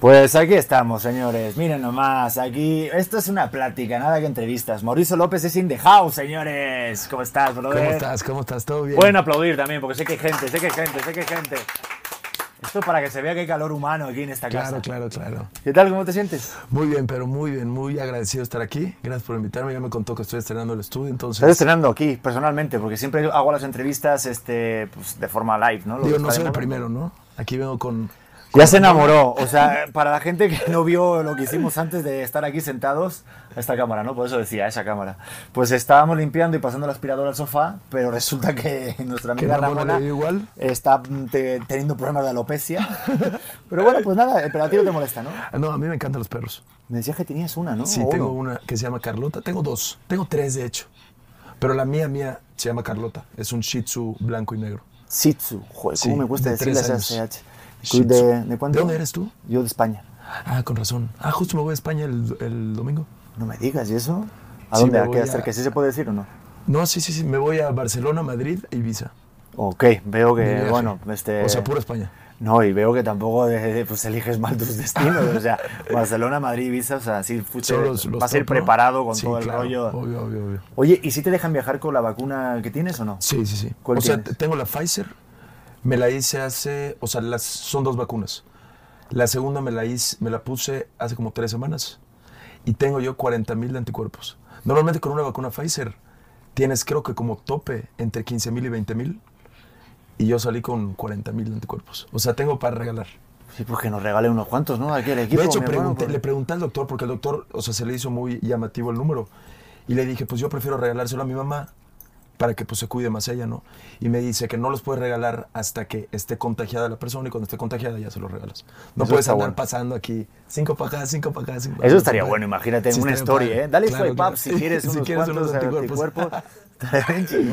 Pues aquí estamos, señores. Miren nomás, aquí. Esto es una plática, nada que entrevistas. Mauricio López es in the house, señores. ¿Cómo estás, brother? ¿Cómo estás? ¿Cómo estás? ¿Todo bien? Pueden aplaudir también, porque sé que hay gente, sé que hay gente, sé que hay gente. Esto para que se vea que hay calor humano aquí en esta claro, casa. Claro, claro, ¿Qué tal? ¿Cómo te sientes? Muy bien, pero muy bien, muy agradecido de estar aquí. Gracias por invitarme. Ya me contó que estoy estrenando el estudio, entonces. Estás estrenando aquí, personalmente, porque siempre hago las entrevistas este, pues, de forma live, ¿no? Lo Digo, no soy el primero, ¿no? Aquí vengo con. Ya se enamoró. O sea, para la gente que no vio lo que hicimos antes de estar aquí sentados, esta cámara, ¿no? Por eso decía, esa cámara. Pues estábamos limpiando y pasando la aspiradora al sofá, pero resulta que nuestra amiga Ramona igual. está te- teniendo problemas de alopecia. Pero bueno, pues nada, pero a ti no te molesta, ¿no? Ah, No, a mí me encantan los perros. Me decías que tenías una, ¿no? Sí, O tengo uno. una que se llama Carlota. Tengo dos. Tengo tres, de hecho. Pero la mía, mía, se llama Carlota. Es un Shih Tzu blanco y negro. Shih Tzu. Joder, ¿cómo Sí, me cuesta de decirle esa. CH? ¿De, de? ¿De dónde eres tú? Yo de España. Ah, con razón. Ah, justo me voy a España el, el domingo. No me digas, ¿y eso? ¿A Sí, dónde? ¿A qué a- hacer? ¿Que sí se puede decir o no? No, sí, sí, sí. Me voy a Barcelona, Madrid e Ibiza. Ok, veo que, bueno, este... O sea, pura España. No, y veo que tampoco pues, eliges mal tus destinos. O sea, Barcelona, Madrid, Ibiza, o sea, sí, Son los- los vas a ir top, preparado con Sí, todo el claro, rollo. Obvio, obvio, obvio. Oye, ¿y si te dejan viajar con la vacuna que tienes o no? Sí, sí, sí. ¿Cuál o sea, tienes? t- tengo la Pfizer. Me la hice hace. O sea, las, son dos vacunas. La segunda me la, hice, me la puse hace como tres semanas. Y tengo yo 40 mil de anticuerpos. Normalmente con una vacuna Pfizer tienes, creo que como tope, entre 15 mil y 20 mil. Y yo salí con 40 mil de anticuerpos. O sea, tengo para regalar. Sí, pues que nos regale unos cuantos, ¿no? Aquí el equipo. de hecho, hermano, porque- le pregunté al doctor, porque el doctor, o sea, se le hizo muy llamativo el número. Y le dije, pues yo prefiero regalárselo a mi mamá para que pues se cuide más ella, ¿no? Y me dice que no los puedes regalar hasta que esté contagiada la persona y cuando esté contagiada ya se los regalas. No Eso puedes andar bueno. pasando aquí cinco para acá, cinco para acá, cinco para Eso estaría bueno, para imagínate en una padre. ¿eh? Dale Claro, swipe up claro. si quieres Si unos quieres cuantos unos anticuerpos. Sí,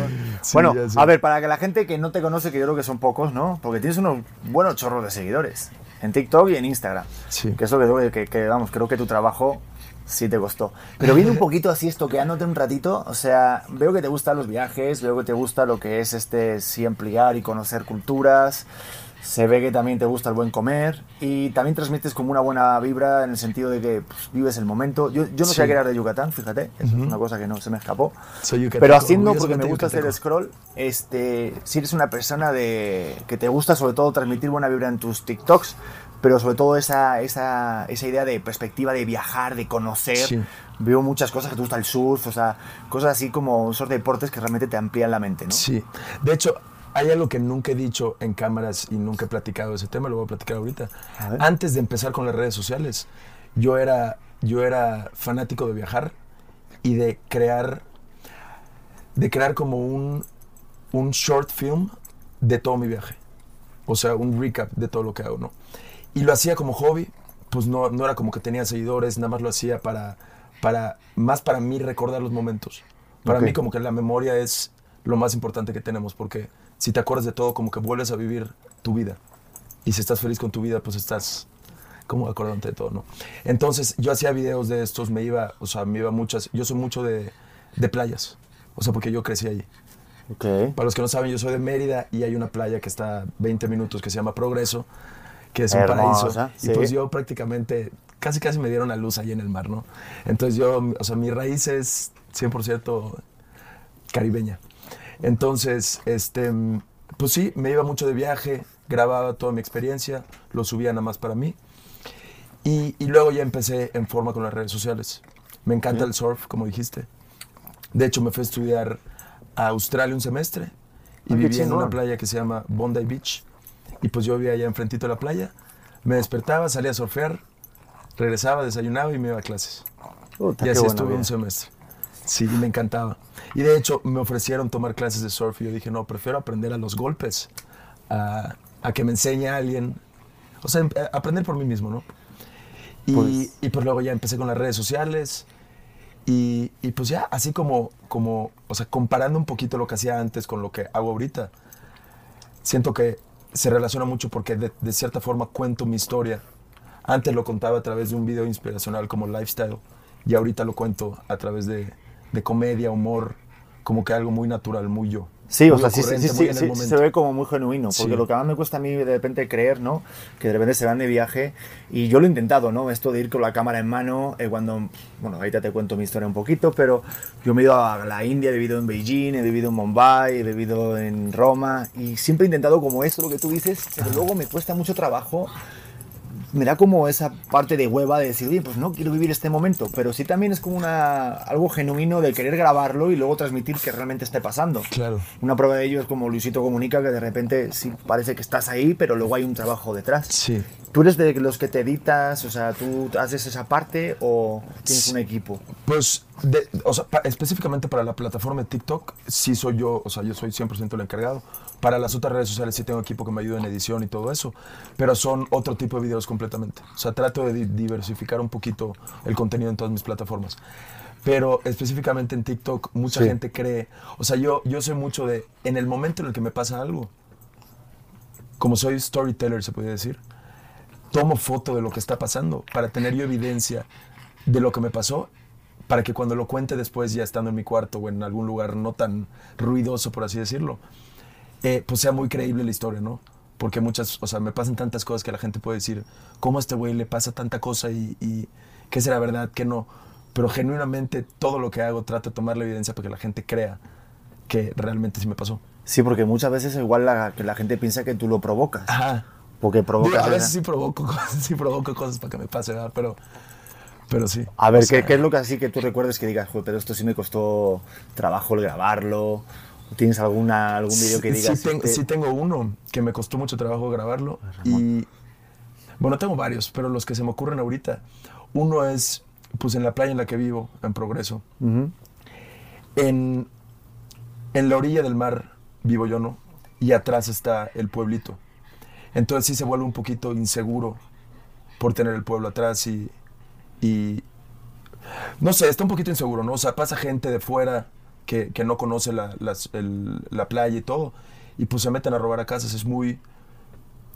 bueno, a ver, para que la gente que no te conoce, que yo creo que son pocos, ¿no? Porque tienes unos buenos chorros de seguidores en TikTok y en Instagram. Sí. Que eso que, creo que, que, vamos, creo que tu trabajo sí te costó. Pero viene un poquito así estoqueándote un ratito, o sea, veo que te gustan los viajes, veo que te gusta lo que es este sí ampliar y conocer culturas. Se ve que también te gusta el buen comer y también transmites como una buena vibra en el sentido de que pues, vives el momento. Yo, yo no Sí. sabía que eras de Yucatán, fíjate, eso es una cosa que no se me escapó. Soy Pero haciendo, porque me gusta hacer yucateco. scroll, este, si eres una persona de que te gusta sobre todo transmitir buena vibra en tus TikToks, pero sobre todo esa, esa, esa idea de perspectiva de viajar, de conocer. Sí. Veo muchas cosas que te gusta el surf, o sea, cosas así como esos deportes que realmente te amplían la mente, ¿no? Sí. De hecho, hay algo que nunca he dicho en cámaras y nunca he platicado de ese tema, lo voy a platicar ahorita. A. Antes de empezar con las redes sociales, yo era, yo era fanático de viajar y de crear, de crear como un, un short film de todo mi viaje. O sea, un recap de todo lo que hago, ¿no? Y lo hacía como hobby, pues no, no era como que tenía seguidores, nada más lo hacía para, para, más para mí recordar los momentos. Para Ok. mí como que la memoria es lo más importante que tenemos, porque si te acuerdas de todo, como que vuelves a vivir tu vida. Y si estás feliz con tu vida, pues estás como acordándote de todo, ¿no? Entonces yo hacía videos de estos, me iba, o sea, me iba muchas, yo soy mucho de, de playas, o sea, porque yo crecí ahí. Ok. Para los que no saben, yo soy de Mérida y hay una playa que está a 20 minutos que se llama Progreso, que es un Hermosa, paraíso. sí. Y pues yo prácticamente, casi casi me dieron la luz ahí en el mar, ¿no? Entonces yo, o sea, mi raíz es 100% caribeña. Entonces, este, pues sí, me iba mucho de viaje, grababa toda mi experiencia, lo subía nada más para mí. Y, y luego ya empecé en forma con las redes sociales. Me encanta el surf, como dijiste. De hecho, me fui a estudiar a Australia un semestre y Ah, viví en una playa que se llama Bondi Beach. Y pues yo vivía allá enfrentito de la playa. Me despertaba, salía a surfear, regresaba, desayunaba y me iba a clases. Puta, y así estuve vida. un semestre. Sí, me encantaba. Y de hecho me ofrecieron tomar clases de surf y yo dije, no, prefiero aprender a los golpes, a, a que me enseñe a alguien. O sea, em- a- aprender por mí mismo, ¿no? Y Pues- y pues luego ya empecé con las redes sociales. Y, y pues ya, así como, como, o sea, comparando un poquito lo que hacía antes con lo que hago ahorita, siento que se relaciona mucho porque de, de cierta forma cuento mi historia. Antes lo contaba a través de un video inspiracional como lifestyle y ahorita lo cuento a través de, de comedia, humor, como que algo muy natural, muy yo. Sí, o sea, sí, sí, sí, sí, se ve como muy genuino, porque lo que más me cuesta a mí de repente creer, ¿no? Que de repente se van de viaje y yo lo he intentado, ¿no? Esto de ir con la cámara en mano, eh, cuando, bueno, ahorita te cuento mi historia un poquito, pero yo me he ido a la India, he vivido en Beijing, he vivido en Mumbai, he vivido en Roma y siempre he intentado como esto, lo que tú dices, pero luego me cuesta mucho trabajo me da como esa parte de hueva de decir, oye, pues no quiero vivir este momento, pero sí también es como una, algo genuino de querer grabarlo y luego transmitir que realmente esté pasando. Claro. Una prueba de ello es como Luisito Comunica, que de repente sí parece que estás ahí, pero luego hay un trabajo detrás. Sí. ¿Tú eres de los que te editas? O sea, ¿tú haces esa parte o tienes un equipo? Pues, de- o sea, pa- específicamente para la plataforma de TikTok, sí soy yo, o sea, yo soy 100% el encargado. Para las otras redes sociales sí tengo equipo que me ayuda en edición y todo eso, pero son otro tipo de videos completamente. O sea, trato de di- diversificar un poquito el contenido en todas mis plataformas. Pero específicamente en TikTok, mucha Sí. gente cree, o sea, yo, yo soy mucho de, en el momento en el que me pasa algo, como soy storyteller, se podría decir, tomo foto de lo que está pasando para tener yo evidencia de lo que me pasó, para que cuando lo cuente después, ya estando en mi cuarto o en algún lugar no tan ruidoso, por así decirlo, eh, pues sea muy creíble la historia, ¿no? Porque muchas, o sea, me pasan tantas cosas que la gente puede decir, ¿cómo a este güey le pasa tanta cosa y, y qué será verdad, qué no? Pero genuinamente todo lo que hago trato de tomar la evidencia para que la gente crea que realmente sí me pasó. Sí, porque muchas veces igual la, que la gente piensa que tú lo provocas. Ajá. Porque Digo, provocas... a veces sí provoco cosas, sí provoco cosas para que me pase, ¿verdad? Pero, pero sí. A ver, sea, ¿qué, qué es lo que así que tú recuerdes que digas, "Joder, pero esto sí me costó trabajo el grabarlo? ¿Tienes alguna, algún vídeo que digas? Sí, tengo, este- sí tengo uno que me costó mucho trabajo grabarlo. Y bueno, tengo varios, pero los que se me ocurren ahorita. Uno es, pues en la playa en la que vivo, en Progreso. En, en la orilla del mar vivo yo, ¿no? Y atrás está el pueblito. Entonces sí se vuelve un poquito inseguro por tener el pueblo atrás y, y no sé, está un poquito inseguro, ¿no? O sea, pasa gente de fuera que, que no conoce la, la playa y todo, y pues se meten a robar a casas. Es muy,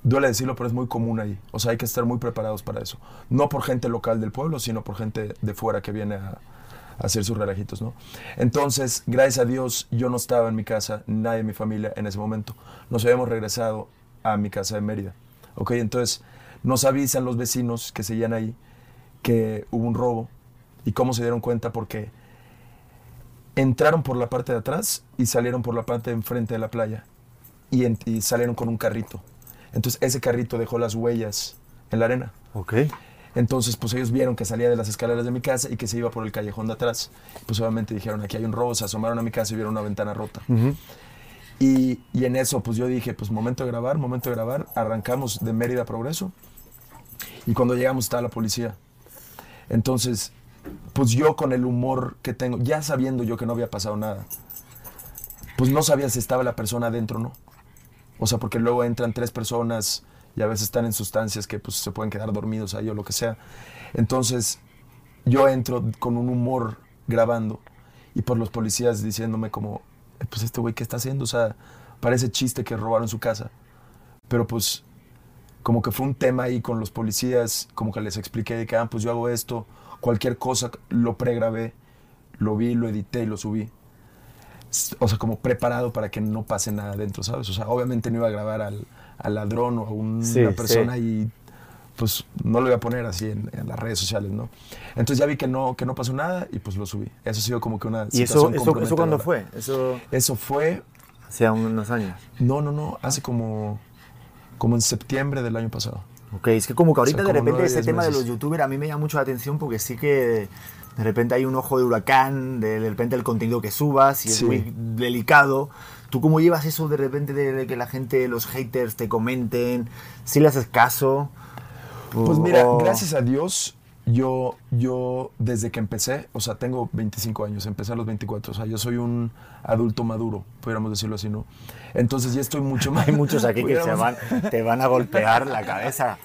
duele decirlo, pero es muy común ahí. O sea, hay que estar muy preparados para eso. No por gente local del pueblo, sino por gente de fuera que viene a, a hacer sus relajitos, ¿no? Entonces, gracias a Dios, yo no estaba en mi casa, nadie de mi familia en ese momento. Nos habíamos regresado a mi casa de Mérida. ¿Ok? Entonces, nos avisan los vecinos que seguían ahí que hubo un robo. ¿Y cómo se dieron cuenta? Porque entraron por la parte de atrás y salieron por la parte de enfrente de la playa. Y, en- y salieron con un carrito. Entonces, ese carrito dejó las huellas en la arena. Ok. Entonces, pues ellos vieron que salía de las escaleras de mi casa y que se iba por el callejón de atrás. Pues obviamente dijeron, aquí hay un robo, se asomaron a mi casa y vieron una ventana rota. Y, y en eso, pues yo dije, pues momento de grabar, momento de grabar. Arrancamos de Mérida a Progreso. Y cuando llegamos estaba la policía. Entonces, pues yo con el humor que tengo, ya sabiendo yo que no había pasado nada, pues no sabía si estaba la persona adentro o no. O sea, porque luego entran tres personas y a veces están en sustancias que pues se pueden quedar dormidos ahí o lo que sea. Entonces, yo entro con un humor grabando y por los policías diciéndome como, "Eh, pues este güey, ¿qué está haciendo? O sea, parece chiste que robaron su casa. Pero pues, como que fue un tema ahí con los policías, como que les expliqué de que, ah, pues yo hago esto, cualquier cosa, lo pregrabé, lo vi, lo edité y lo subí. O sea, como preparado para que no pase nada dentro, ¿sabes? O sea, obviamente no iba a grabar al, al ladrón o a una Sí, persona sí. y pues no lo iba a poner así en, en las redes sociales, ¿no? Entonces ya vi que no, que no pasó nada y pues lo subí. Eso ha sido como que una ¿Y eso, situación eso, eso cuándo fue? Eso Eso fue, hace unos años. no, no, no, hace como, como en septiembre del año pasado. Ok, es que como que ahorita O sea, de repente ese tema de meses. los youtubers a mí me llama mucho la atención porque sí que de repente hay un ojo de huracán, de, de repente el contenido que subas y es Sí. muy delicado. ¿Tú cómo llevas eso de repente de, de que la gente, los haters te comenten? ¿Si le haces caso? Pues mira, gracias a Dios, yo, yo desde que empecé, o sea, tengo 25 años, empecé a los 24, o sea, yo soy un adulto maduro, pudiéramos decirlo así, ¿no? Entonces ya estoy mucho más... Hay muchos aquí que se van, te van a golpear la cabeza.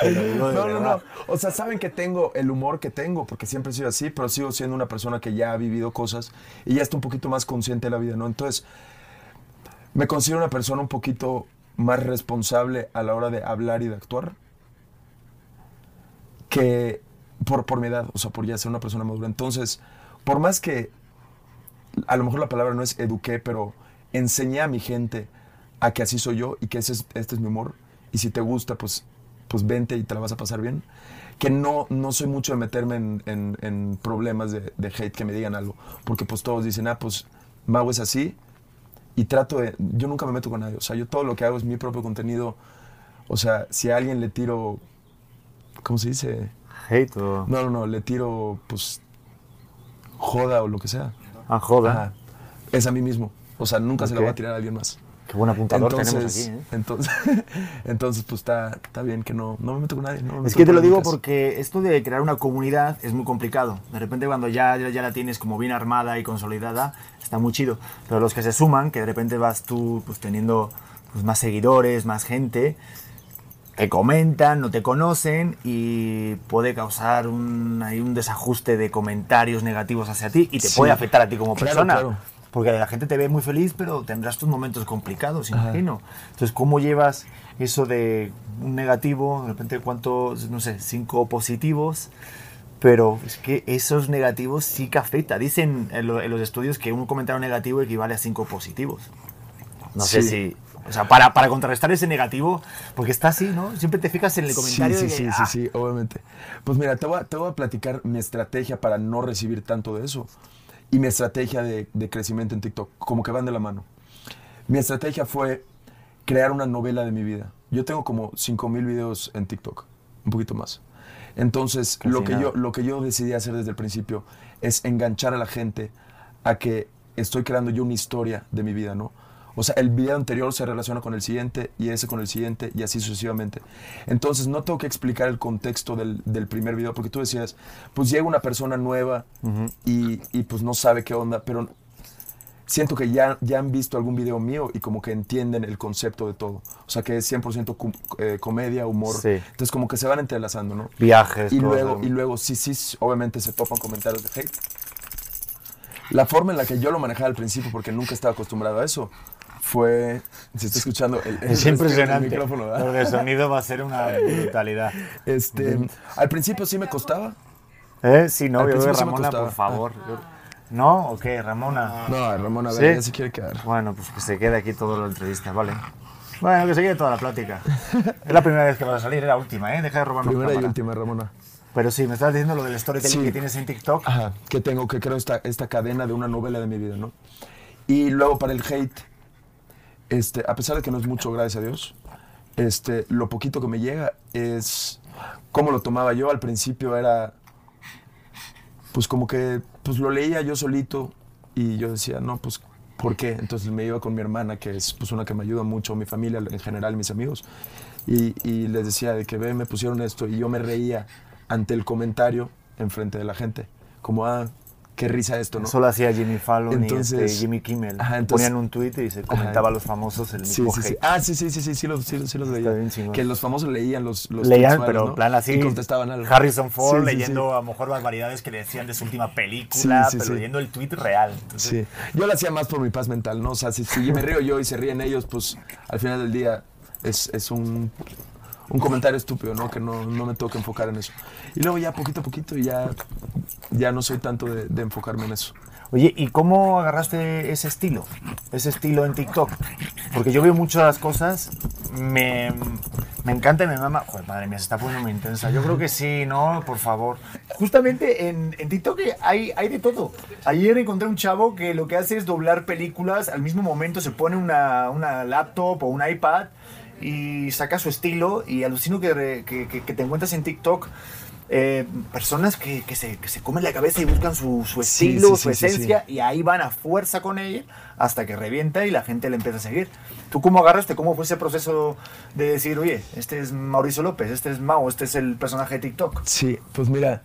Te lo digo de No, no, no. O sea, saben que tengo el humor que tengo, porque siempre he sido así, pero sigo siendo una persona que ya ha vivido cosas y ya está un poquito más consciente de la vida, ¿no? Entonces, me considero una persona un poquito más responsable a la hora de hablar y de actuar que por, por mi edad, o sea, por ya ser una persona madura. Entonces, por más que a lo mejor la palabra no es eduqué, pero enseñé a mi gente a que así soy yo y que ese es- este es mi humor. Y si te gusta, pues, pues vente y te la vas a pasar bien. Que no, no soy mucho de meterme en, en- problemas de, de hate, que me digan algo. Porque pues todos dicen, ah, pues Mau es así. Y trato de... Yo nunca me meto con nadie. O sea, yo todo lo que hago es mi propio contenido. O sea, si a alguien le tiro... ¿Cómo se dice? Hate o... No, no, no, le tiro, pues, joda o lo que sea. Ah, joda. Ajá. Es a mí mismo. O sea, nunca se la voy a tirar a alguien más. Qué buen apuntador tenemos Entonces, aquí, ¿eh? entonces, entonces, pues está, está bien que no, no me meto con nadie. no me Es que te lo digo porque esto de crear una comunidad es muy complicado. De repente cuando ya, ya, ya la tienes como bien armada y consolidada, está muy chido. Pero los que se suman, que de repente vas tú pues, teniendo pues, más seguidores, más gente, te comentan, no te conocen y puede causar un, ahí un desajuste de comentarios negativos hacia ti y te Sí. puede afectar a ti como Claro, persona. claro. Porque la gente te ve muy feliz, pero tendrás tus momentos complicados, Ajá. imagino. Entonces, ¿cómo llevas eso de un negativo, de repente cuántos, no sé, cinco positivos? Pero es que esos negativos sí que afecta. Dicen en, lo- en los estudios que un comentario negativo equivale a cinco positivos. No sé si... O sea, para, para contrarrestar ese negativo, porque está así, ¿no? Siempre te fijas en el comentario Sí, sí, que, sí, "Ah, sí, sí, obviamente. Pues mira, te voy, a, te voy a platicar mi estrategia para no recibir tanto de eso. Y mi estrategia de, de crecimiento en TikTok, como que van de la mano. Mi estrategia fue crear una novela de mi vida. Yo tengo como 5000 videos en TikTok, un poquito más. Entonces, Casi lo que, nada. yo, lo que yo decidí hacer desde el principio es enganchar a la gente a que estoy creando yo una historia de mi vida, ¿no? O sea, el video anterior se relaciona con el siguiente y ese con el siguiente y así sucesivamente. Entonces, no tengo que explicar el contexto del, del primer video porque tú decías, pues llega una persona nueva y, y, pues no sabe qué onda, pero siento que ya, ya han visto algún video mío y como que entienden el concepto de todo. O sea, que es 100% com- eh, comedia, humor. Sí. Entonces, como que se van entrelazando, ¿no? Viajes, Y cosas. luego, y luego sí, sí, obviamente se topan comentarios de hate. La forma en la que yo lo manejaba al principio, porque nunca estaba acostumbrado a eso, fue. Se está escuchando el, el- Es el impresionante. micrófono, ¿verdad? Lo de sonido va a ser una brutalidad. Este, al principio sí me costaba. ¿Eh? Sí, no, Al yo sí Ramona, costaba. por favor. Yo- ¿No? ¿O qué? Ramona. No, Ramón, a ver, ¿Sí? ya se quiere quedar. Bueno, pues que se quede aquí toda la entrevista, ¿vale? Bueno, que se quede toda la plática. Es la primera vez que vas a salir, es la última, ¿eh? Deja de robarnos Primera y última, Ramona. Pero sí, me estabas diciendo lo del storytelling Sí. que tienes en TikTok. Ajá, que tengo, que creo esta, esta cadena de una novela de mi vida, ¿no? Y luego para el hate, este, a pesar de que no es mucho, gracias a Dios, este, lo poquito que me llega es cómo lo tomaba yo. Al principio era, pues como que, pues lo leía yo solito y yo decía, no, pues, ¿por qué? Entonces me iba con mi hermana, que es pues una que me ayuda mucho, mi familia en general, mis amigos, y, y les decía de que, ve, me pusieron esto, y yo me reía ante el comentario enfrente de la gente, como, ah, qué risa esto, ¿no? Eso lo hacía Jimmy Fallon y este Jimmy Kimmel. Ajá, entonces- Ponían un tweet y se comentaba a los famosos el mismo sí, sí. Ah, sí, sí, sí, sí, sí, los, sí, sí los chingón. Que los famosos leían los, los Leían, pero en plan así. Y contestaban algo. Harrison Ford leyendo a lo mejor barbaridades que le decían de su última película, pero leyendo el tweet real. Entonces, Sí, yo lo hacía más por mi paz mental, ¿no? O sea, si, si me río yo y se ríen ellos, pues al final del día es, es un, un comentario estúpido, ¿no? Que no, no me tengo que enfocar en eso. Y luego ya poquito a poquito ya, ya no soy tanto de, enfocarme en eso. Oye, ¿y cómo agarraste ese estilo? Ese estilo en TikTok. Porque yo veo muchas cosas, me, me encanta y me mama. Joder, madre mía, se está poniendo muy intensa. Yo creo que sí, ¿no? Por favor. Justamente en, en TikTok hay, hay de todo. Ayer encontré un chavo que lo que hace es doblar películas. Al mismo momento se pone una, una laptop o un iPad y saca su estilo. Y alucino que, que, que- te encuentras en TikTok. eh, personas que, que se, que se comen la cabeza y buscan su, su estilo, sí, su sí, sí, esencia, y ahí van a fuerza con ella hasta que revienta y la gente le empieza a seguir. ¿Tú cómo agarraste? ¿Cómo fue ese proceso de decir, oye, este es Mauricio López, este es Mao, este es el personaje de TikTok? Sí, pues mira,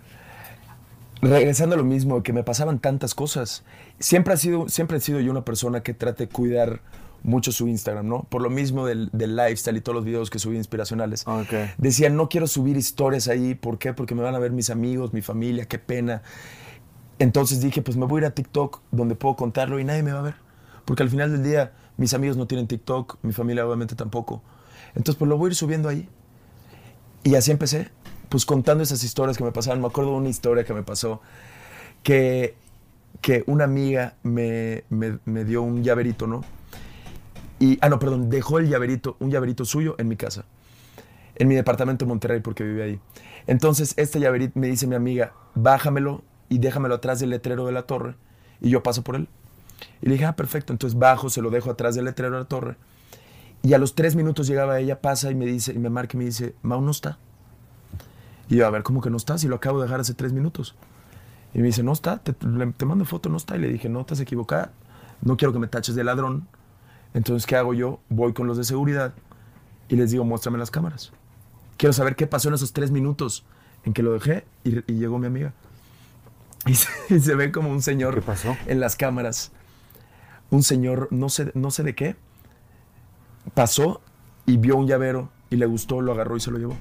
regresando a lo mismo, que me pasaban tantas cosas. Siempre, ha sido, siempre he sido yo una persona que trate de cuidar mucho su Instagram, ¿no? Por lo mismo del, del lifestyle y todos los videos que subí inspiracionales. Ok. Decía, no quiero subir historias ahí. ¿Por qué? Porque me van a ver mis amigos, mi familia, qué pena. Entonces dije, pues me voy a ir a TikTok donde puedo contarlo y nadie me va a ver. Porque al final del día mis amigos no tienen TikTok, mi familia obviamente tampoco. Entonces pues lo voy a ir subiendo ahí. Y así empecé, pues contando esas historias que me pasaban. Me acuerdo de una historia que me pasó, que, que una amiga me, me- me dio un llaverito, ¿no? Y, ah, no, perdón, dejó el llaverito, un llaverito suyo en mi casa, en mi departamento de Monterrey, porque vive ahí. Entonces, este llaverito me dice mi amiga, bájamelo y déjamelo atrás del letrero de la torre, y yo paso por él. Y le dije, ah, perfecto. Entonces bajo, se lo dejo atrás del letrero de la torre. Y a los tres minutos llegaba ella, pasa y me dice, y me marca y me dice, Mau no está. Y yo, a ver, ¿cómo que no está? Si lo acabo de dejar hace tres minutos. Y me dice, no está, te, te mando foto, no está. Y le dije, no, estás equivocada, no quiero que me taches de ladrón. Entonces, ¿qué hago yo? Voy con los de seguridad y les digo, muéstrame las cámaras. Quiero saber qué pasó en esos tres minutos en que lo dejé y, llegó mi amiga. Y se, ve como un señor pasó? en las cámaras. Un señor, no sé, no sé de qué, pasó y vio un llavero y le gustó, lo agarró y se lo llevó.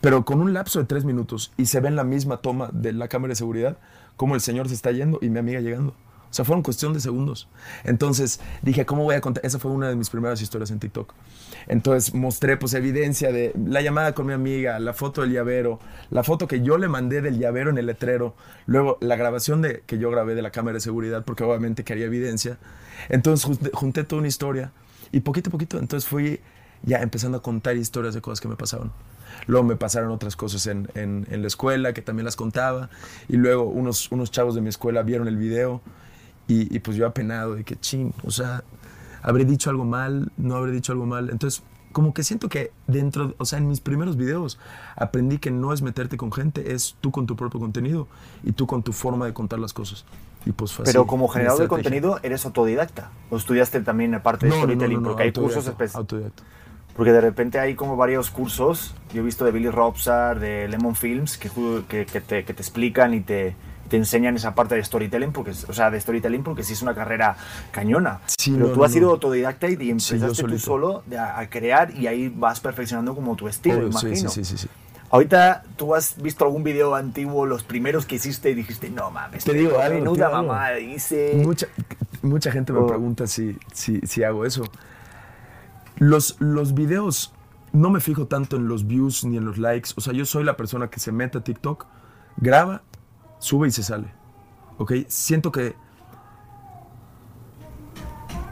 Pero con un lapso de tres minutos y se ve en la misma toma de la cámara de seguridad como el señor se está yendo y mi amiga llegando. O sea, fueron cuestión de segundos. Entonces dije, ¿cómo voy a contar? Esa fue una de mis primeras historias en TikTok. Entonces mostré pues evidencia de la llamada con mi amiga, la foto del llavero, la foto que yo le mandé del llavero en el letrero, luego la grabación de, que yo grabé de la cámara de seguridad, porque obviamente quería evidencia. Entonces junté toda una historia y poquito a poquito, entonces fui ya empezando a contar historias de cosas que me pasaban. Luego me pasaron otras cosas en, en, en, la escuela que también las contaba. Y luego unos, unos chavos de mi escuela vieron el video y, y pues yo apenado de que ching, o sea, habré dicho algo mal, no habré dicho algo mal. Entonces, como que siento que dentro, o sea, en mis primeros videos aprendí que no es meterte con gente, es tú con tu propio contenido y tú con tu forma de contar las cosas. Y pues fue Pero como generador de contenido, ¿eres autodidacta? ¿O estudiaste también aparte de storytelling? porque hay cursos específicos. Porque de repente hay como varios cursos, yo he visto de Billy Robsar, de Lemon Films, que, que, que, te, que te explican y te, te enseñan esa parte de storytelling, porque, o sea, de storytelling porque sí es una carrera cañona. Pero tú has sido autodidacta y, empezaste tú solo a, crear y ahí vas perfeccionando como tu estilo, imagino. Sí, sí, sí, Ahorita tú has visto algún video antiguo, los primeros que hiciste y dijiste, no mames, te digo, algo, menuda mamá, hice... Mucha, mucha gente me oh. pregunta si, si, si, hago eso. Los, los videos, no me fijo tanto en los views ni en los likes. O sea, yo soy la persona que se mete a TikTok, graba sube y se sale. ¿Ok? Siento que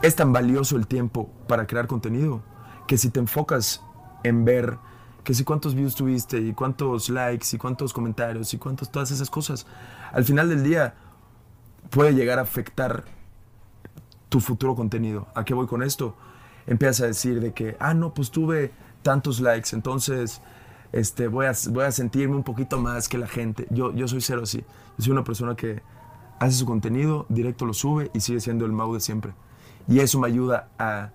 es tan valioso el tiempo para crear contenido que si te enfocas en ver que si cuántos views tuviste y cuántos likes y cuántos comentarios y cuántas todas esas cosas, al final del día puede llegar a afectar tu futuro contenido. ¿A qué voy con esto? Empiezas a decir de que, ah, no, pues tuve tantos likes, entonces este, voy, a, voy a sentirme un poquito más que la gente. Yo, yo soy cero así. Yo soy una persona que hace su contenido, directo lo sube y sigue siendo el Mau de siempre. Y eso me ayuda a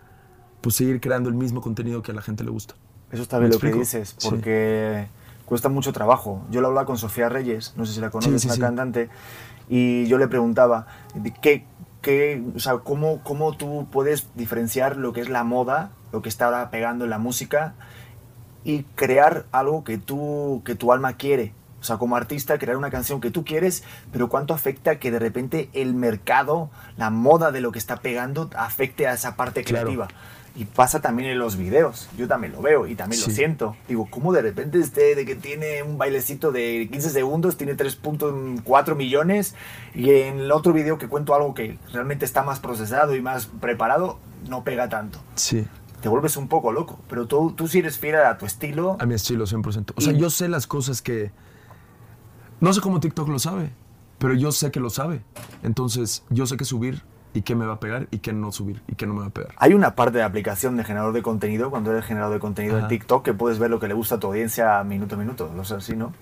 pues, seguir creando el mismo contenido que a la gente le gusta. Eso está bien lo que dices, porque cuesta mucho trabajo. Yo lo hablaba con Sofía Reyes, no sé si la conoces, una cantante, y yo le preguntaba, ¿qué, qué, o sea, cómo, ¿cómo tú puedes diferenciar lo que es la moda, lo que está ahora pegando en la música, y crear algo que, tú, que tu alma quiere. O sea, como artista, crear una canción que tú quieres, pero cuánto afecta que de repente el mercado, la moda de lo que está pegando, afecte a esa parte creativa. Y pasa también en los videos. Yo también lo veo y también lo siento. Digo, ¿cómo de repente este de que tiene un bailecito de 15 segundos tiene 3.4 millones y en el otro video que cuento algo que realmente está más procesado y más preparado, no pega tanto? Sí te vuelves un poco loco. Pero tú, tú sí eres fiel a tu estilo. A mi estilo, 100%. O sea, yo sé las cosas que... No sé cómo TikTok lo sabe, pero yo sé que lo sabe. Entonces, yo sé qué subir y qué me va a pegar y qué no subir y qué no me va a pegar. Hay una parte de aplicación de generador de contenido, cuando eres generador de contenido en TikTok, que puedes ver lo que le gusta a tu audiencia minuto a minuto. ¿Lo sé así, no?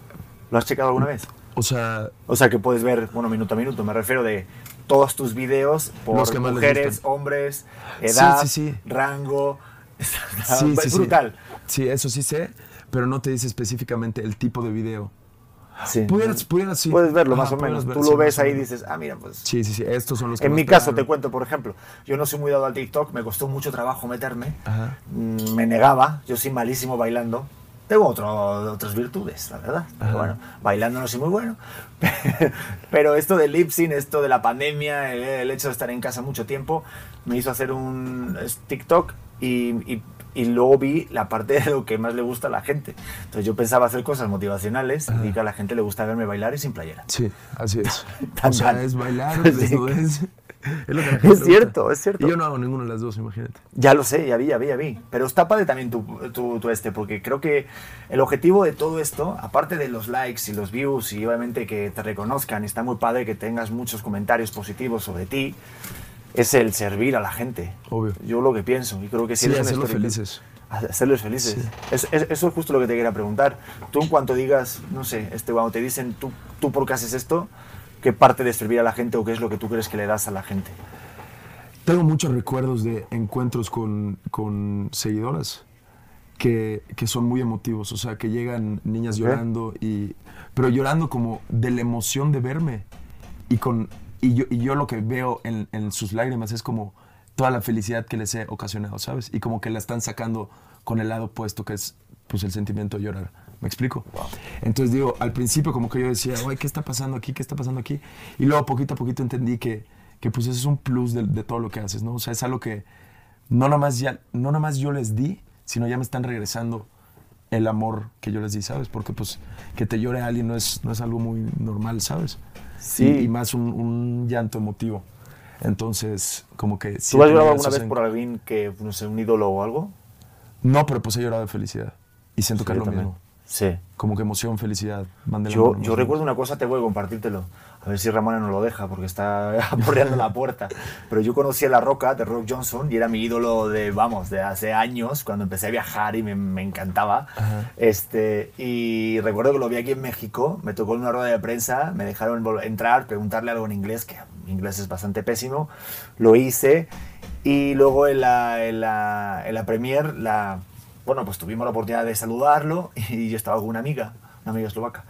¿Lo has checado alguna vez? O sea... O sea, que puedes ver, bueno, minuto a minuto. Me refiero de todos tus videos por mujeres, hombres, edad, rango sí, es brutal. Sí, eso sí sé, pero no te dice específicamente el tipo de video. Sí. Pudieras, Puedes verlo más o menos. Tú lo ves ahí y dices, ah, mira, pues. Sí, sí, sí. Estos son los que En mi caso, te cuento, por ejemplo, yo no soy muy dado al TikTok, me costó mucho trabajo meterme. Mm, me negaba, yo soy malísimo bailando. Tengo otro, otras virtudes, la verdad. bueno, bailando no soy muy bueno. Pero esto del lip sync, esto de la pandemia, el, el hecho de estar en casa mucho tiempo, me hizo hacer un TikTok y, y luego vi la parte de lo que más le gusta a la gente. Entonces yo pensaba hacer cosas motivacionales y que a la gente le gusta verme bailar y sin playera. Sí, así es. O sea, es bailar, desnudez. Es, lo que a la gente Es cierto, es cierto. Y yo no hago ninguna de las dos, imagínate. Ya lo sé, ya vi, ya vi, ya vi. Pero está padre también tu, tu, tu este, porque creo que el objetivo de todo esto, aparte de los likes y los views y obviamente que te reconozcan, y está muy padre que tengas muchos comentarios positivos sobre ti, es el servir a la gente. Obvio. Yo lo que pienso, y creo que si Sí, eres hacerlos felices. Hacerlos felices. Es- es- eso es justo lo que te quería preguntar. Tú en cuanto digas, no sé, este, cuando te dicen, tú, tú por qué haces esto, ¿qué parte de servir a la gente o qué es lo que tú crees que le das a la gente? Tengo muchos recuerdos de encuentros con, con seguidoras que, que son muy emotivos. O sea, que llegan niñas llorando, y, pero llorando como de la emoción de verme. Y, con, y, yo, y yo lo que veo en, en sus lágrimas es como toda la felicidad que les he ocasionado, ¿sabes? Y como que la están sacando con el lado opuesto, que es pues, el sentimiento de llorar. ¿Me explico? Entonces digo, al principio como que yo decía, "Ay, ¿qué está pasando aquí? ¿Qué está pasando aquí? Y luego poquito a poquito entendí que, que pues ese es un plus de, de todo lo que haces, ¿no? O sea, es algo que no nada más, ya, no nada más yo les di, sino ya me están regresando el amor que yo les di, ¿sabes? Porque pues que te llore alguien no es, no es algo muy normal, ¿sabes? Sí. Y, y más un, un llanto emotivo. Entonces, como que... ¿Tú siempre has llorado alguna vez por alguien que, no sé, un ídolo o algo? No, pero pues he llorado de felicidad. Y siento que Sí, es lo mismo. Sí. Como que emoción, felicidad. Yo, yo recuerdo una cosa, te voy a compartírtelo. A ver si Ramona no lo deja, porque está aporreando la puerta. Pero yo conocí a La Roca, de Rock Johnson, y era mi ídolo de, vamos, de hace años, cuando empecé a viajar y me, me encantaba. Ajá. Este, y recuerdo que lo vi aquí en México, me tocó en una rueda de prensa, me dejaron entrar, preguntarle algo en inglés, que mi inglés es bastante pésimo. Lo hice, y luego en la, en la, en la premier, la, bueno, pues tuvimos la oportunidad de saludarlo y yo estaba con una amiga, una amiga eslovaca.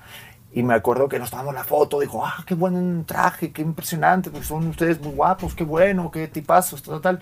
Y me acuerdo que nos tomamos la foto, dijo, ah, qué buen traje, qué impresionante, pues son ustedes muy guapos, qué bueno, qué tipazos, todo tal.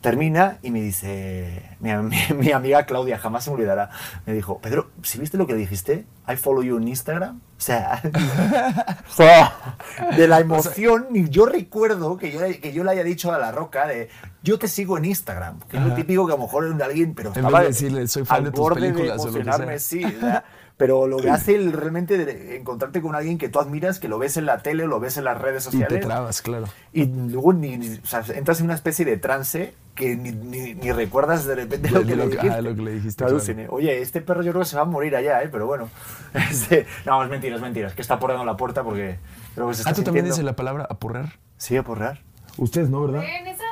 Termina y me dice, mi, mi- mi amiga Claudia, jamás se me olvidará, me dijo, Pedro, ¿si viste lo que dijiste? I follow you en Instagram. O sea, de la emoción, ni yo recuerdo que yo, que yo le haya dicho a La Roca de, yo te sigo en Instagram, que es lo típico que a lo mejor en alguien, pero En estaba vez de decirle, "Soy fan al de tus borde películas", o lo que emocionarme, sea. sí, sea, pero lo que hace el realmente de encontrarte con alguien que tú admiras, que lo ves en la tele, lo ves en las redes Y sociales, te trabas, claro. y luego ni, ni- o sea, entras en una especie de trance que ni, ni- ni recuerdas de repente De- lo de que, lo le que- dijiste. ah, lo que le dijiste, Claro, sí, Oye, este perro yo creo que se va a morir allá, ¿eh? pero bueno. Este, no, es mentira, es mentira. Es que está porreando la puerta porque creo que se está Ah, ¿tú también dices la palabra aporrear? Sí, a porrear. Ustedes no, ¿verdad? En esa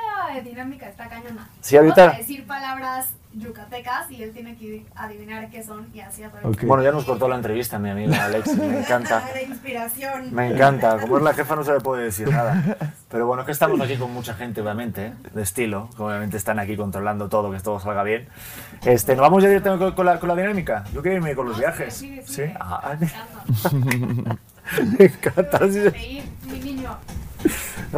dinámica está cañona. Sí, ahorita- Vamos a decir palabras yucatecas y él tiene que adivinar qué son y así a través Ok. Bueno, ya nos cortó la entrevista mi amiga Alex, me encanta. de inspiración. Me encanta, como es la jefa no se le puede decir nada. Pero bueno, es que estamos aquí con mucha gente, obviamente, de estilo, que obviamente están aquí controlando todo, que todo salga bien. Este, ¿Nos vamos ya directamente con, con la, con la dinámica? Yo quiero irme con los viajes. Sigue, ¿Sí? sigue. Ah, Me encanta. me encanta. sí, sí. Mi niño.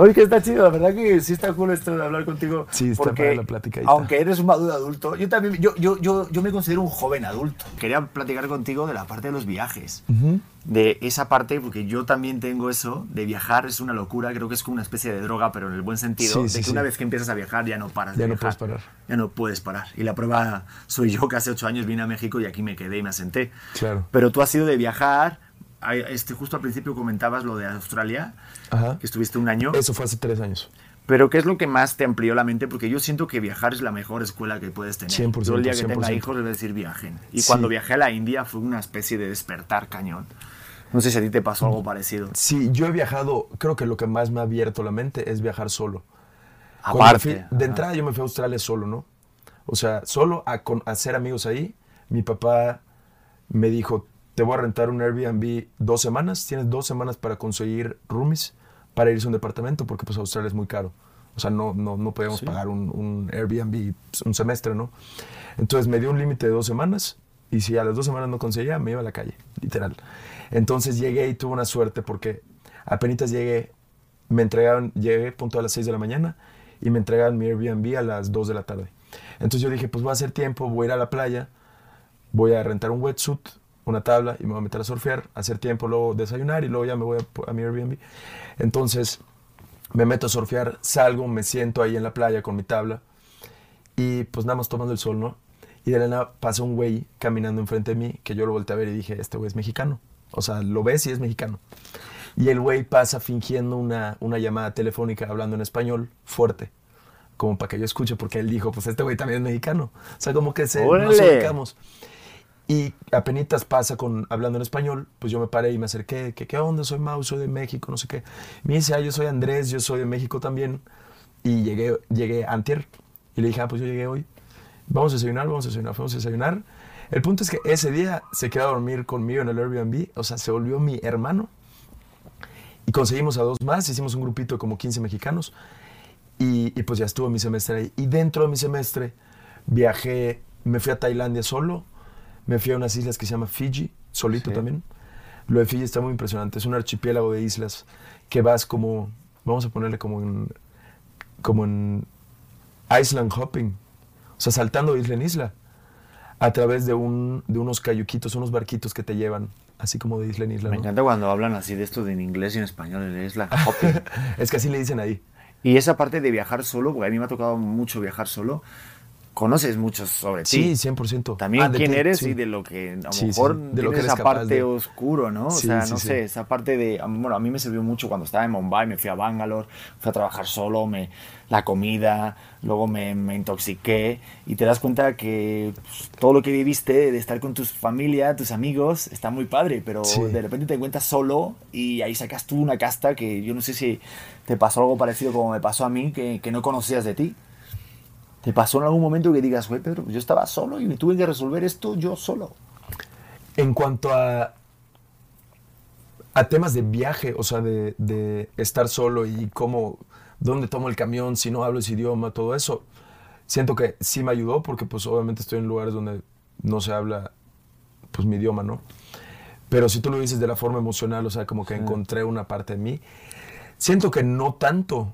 Es que está chido, la verdad que sí está cool esto de hablar contigo. Sí, está porque padre la platicadita. aunque eres un maduro adulto, yo también, yo, yo, yo, yo me considero un joven adulto. Quería platicar contigo de la parte de los viajes. Ujú. De esa parte, porque yo también tengo eso, de viajar es una locura, creo que es como una especie de droga, pero en el buen sentido, Sí, de sí, que sí. una vez que empiezas a viajar ya no paras Ya de no viajar. puedes parar. Ya no puedes parar. Y la prueba soy yo, que hace ocho años vine a México y aquí me quedé y me asenté. Claro. Pero tú has sido de viajar, este, justo al principio comentabas lo de Australia, Ajá. que estuviste un año. Eso fue hace tres años. Pero ¿qué es lo que más te amplió la mente? Porque yo siento que viajar es la mejor escuela que puedes tener. 100%, yo el día que tenga 100%. hijos les voy a decir viajen. Y Sí. cuando viajé a la India fue una especie de despertar cañón. No sé si a ti te pasó algo parecido. Sí, yo he viajado, creo que lo que más me ha abierto la mente es viajar solo. Aparte. fui- de entrada yo me fui a Australia solo, ¿no? O sea, solo a, con- a hacer amigos ahí. Mi papá me dijo, te voy a rentar un Airbnb dos semanas. Tienes dos semanas para conseguir roomies para irse a un departamento porque pues Australia es muy caro. O sea, no, no, no podíamos Sí. pagar un, un Airbnb un semestre, ¿no? Entonces me dio un límite de dos semanas y si a las dos semanas no conseguía, me iba a la calle, literal. Entonces llegué y tuve una suerte porque apenas llegué, me entregaron, llegué punto a las 6 de la mañana y me entregaron mi Airbnb a las 2 de la tarde. Entonces yo dije, pues voy a hacer tiempo, voy a ir a la playa, voy a rentar un wetsuit, una tabla y me voy a meter a surfear, hacer tiempo, luego desayunar y luego ya me voy a, a mi Airbnb. Entonces me meto a surfear, salgo, me siento ahí en la playa con mi tabla Y pues nada más tomando el sol, ¿no? Y de la nada pasa un güey caminando enfrente de mí que yo lo volteé a ver y dije, este güey es mexicano. O sea, lo ves y es mexicano. Y el güey pasa fingiendo una, una llamada telefónica hablando en español fuerte, como para que yo escuche, porque él dijo, pues este güey también es mexicano. O sea, como que se, nos ubicamos. Y apenas pasa con, hablando en español, pues yo me paré y me acerqué, que qué onda, soy Mau, soy de México, no sé qué. Me dice, ah, yo soy Andrés, yo soy de México también. Y llegué, llegué antier. Y le dije, ah, pues yo llegué hoy. Vamos a desayunar, vamos a desayunar, vamos a desayunar. El punto es que ese día se quedó a dormir conmigo en el Airbnb, o sea, se volvió mi hermano. Y conseguimos a dos más, hicimos un grupito de como 15 mexicanos. Y, y pues ya estuvo mi semestre ahí. Y dentro de mi semestre viajé, me fui a Tailandia solo, me fui a unas islas que se llama Fiji, solito Sí. también. Lo de Fiji está muy impresionante, es un archipiélago de islas que vas como, vamos a ponerle como en, como en island hopping, o sea, saltando de isla en isla, a través de, un, de unos cayuquitos, unos barquitos que te llevan, así como de isla en isla. Me ¿no? encanta cuando hablan así de esto de en inglés y en español, es la hopping. Es que así le dicen ahí. y esa parte de viajar solo, porque a mí me ha tocado mucho viajar solo, conoces mucho sobre ti. Sí, 100%. También Ah, quién ti, eres sí. y de lo que a lo Sí, sí, mejor de lo que esa parte de- oscuro, ¿no? O Sí, sea, sí, no sí. sé, esa parte de... Bueno, a mí me sirvió mucho cuando estaba en Mumbai, me fui a Bangalore, fui a trabajar solo, me, la comida, luego me, me intoxiqué y te das cuenta que pues, todo lo que viviste de estar con tu familia, tus amigos, está muy padre, pero Sí. de repente te encuentras solo y ahí sacas tú una casta que yo no sé si te pasó algo parecido como me pasó a mí, que, que no conocías de ti. ¿Te pasó en algún momento que digas, güey, Pedro, yo estaba solo y me tuve que resolver esto yo solo? En cuanto a, a temas de viaje, o sea, de, de estar solo y cómo, dónde tomo el camión, si no hablo ese idioma, todo eso, siento que sí me ayudó porque pues obviamente estoy en lugares donde no se habla pues mi idioma, ¿no? Pero si tú lo dices de la forma emocional, o sea, como que encontré una parte de mí, siento que no tanto,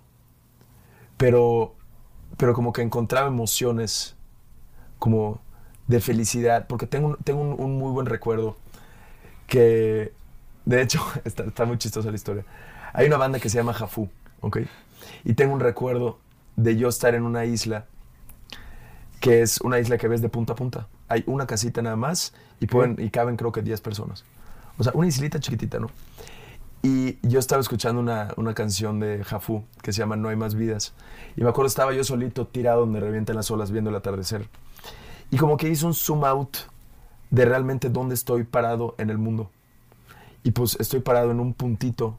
pero, pero como que encontraba emociones como de felicidad, porque tengo, un- tengo un, un muy buen recuerdo que, de hecho, está, está muy chistosa la historia. Hay una banda que se llama Jafú, ¿ok? Y tengo un recuerdo de yo estar en una isla que es una isla que ves de punta a punta. Hay una casita nada más y, pueden, y caben creo que 10 personas. O sea, una islita chiquitita, ¿no? Y yo estaba escuchando una, una canción de Jafú que se llama No hay más vidas. Y me acuerdo estaba yo solito tirado donde revientan las olas viendo el atardecer. Y como que hice un zoom out de realmente dónde estoy parado en el mundo. Y pues estoy parado en un puntito,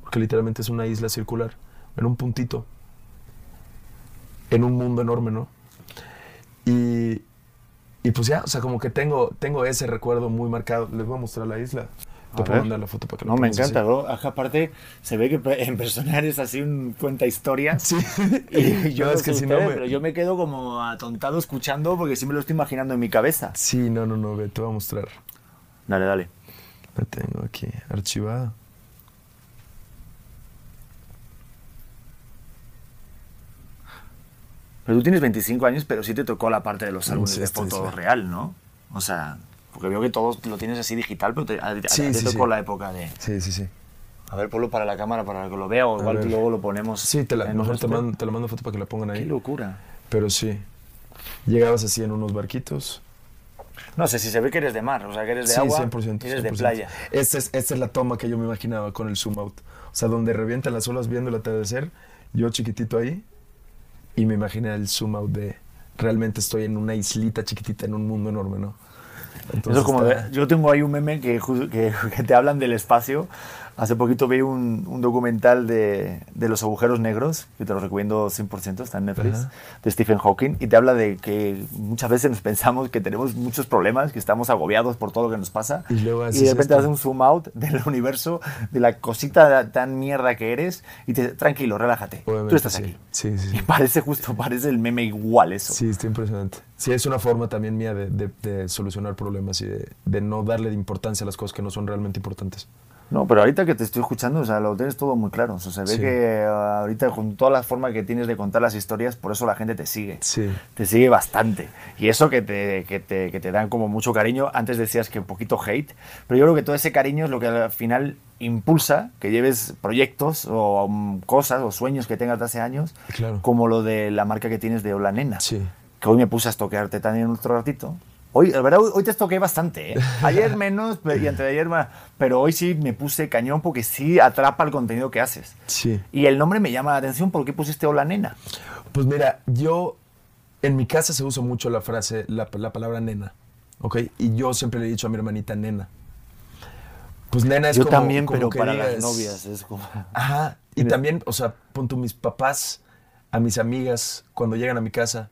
porque literalmente es una isla circular, en un puntito, en un mundo enorme, ¿no? Y, y pues ya, o sea, como que tengo, tengo ese recuerdo muy marcado. Les voy a mostrar la isla. Te A puedo ver. mandar la foto para que lo No, me encanta, ¿no? Ajá, Aparte, se ve que en persona eres así un cuenta historias. Sí. Y yo No, no es que sé si no ustedes, me- pero yo me quedo como atontado escuchando porque sí me lo estoy imaginando en mi cabeza. Sí, no, no, no, ve, te voy a mostrar. Dale, dale. La tengo aquí, archivada. Pero tú tienes 25 años, pero sí te tocó la parte de los álbumes sí, de foto real, ¿no? O sea, porque veo que todos lo tienes así digital, pero te, a- a- Sí, te sí, tocó sí. la época de... Sí, sí, sí. A ver, ponlo para la cámara para que lo vea o igual luego lo ponemos. Sí, te la, mejor te, nuestro- mando, te la mando foto para que la pongan Qué ahí. locura. Pero sí. Llegabas así en unos barquitos. No sé, si se ve que eres de mar, o sea, que eres de sí, agua, 100%. eres de 100%. playa. Esta es, esta es la toma que yo me imaginaba con el zoom out. O sea, donde revientan las olas viendo el atardecer, yo chiquitito ahí, y me imaginé el zoom out de realmente estoy en una islita chiquitita en un mundo enorme, ¿no? Entonces Eso es como está- de- yo tengo ahí un meme que, que, que te hablan del espacio. Hace poquito vi un, un documental de, de los agujeros negros, que te lo recomiendo 100%, está en Netflix, Ajá. de Stephen Hawking, y te habla de que muchas veces nos pensamos que tenemos muchos problemas, que estamos agobiados por todo lo que nos pasa, Y luego y de repente haces un zoom out del universo, de la cosita tan mierda que eres, y te tranquilo, relájate, Obviamente, tú estás sí. aquí. Sí, sí, sí. Y parece justo, parece el meme igual eso. Sí, está impresionante. Sí, es una forma también mía de, de- de solucionar problemas y de, de no darle importancia a las cosas que no son realmente importantes. No, pero ahorita que te estoy escuchando, o sea, lo tienes todo muy claro. O sea, se ve Sí. que ah, ahorita con toda la forma que tienes de contar las historias, por eso la gente te sigue. Sí. Te sigue bastante. Y eso que te, que te, que te dan como mucho cariño. Antes decías que un poquito hate, pero yo creo que todo ese cariño es lo que al final impulsa que lleves proyectos o mm, cosas o sueños que tengas de hace años, Claro. como lo de la marca que tienes de Hola Nena. Sí. que hoy me puse a estoquearte también otro ratito. Hoy, la verdad, hoy- te estoqué bastante. ¿eh? Ayer menos y antes de ayer más. Pero hoy sí me puse cañón porque sí atrapa el contenido que haces. Sí. Y el nombre me llama la atención. ¿Por qué pusiste Hola Nena? Pues mira, yo en mi casa se usa mucho la frase, la, la palabra nena, ¿ok? Y yo siempre le he dicho a mi hermanita nena. Pues nena es Yo como- también, como pero para las novias es como... Ajá. Y Mira. también, o sea, pon tú mis papás, a mis amigas, cuando llegan a mi casa,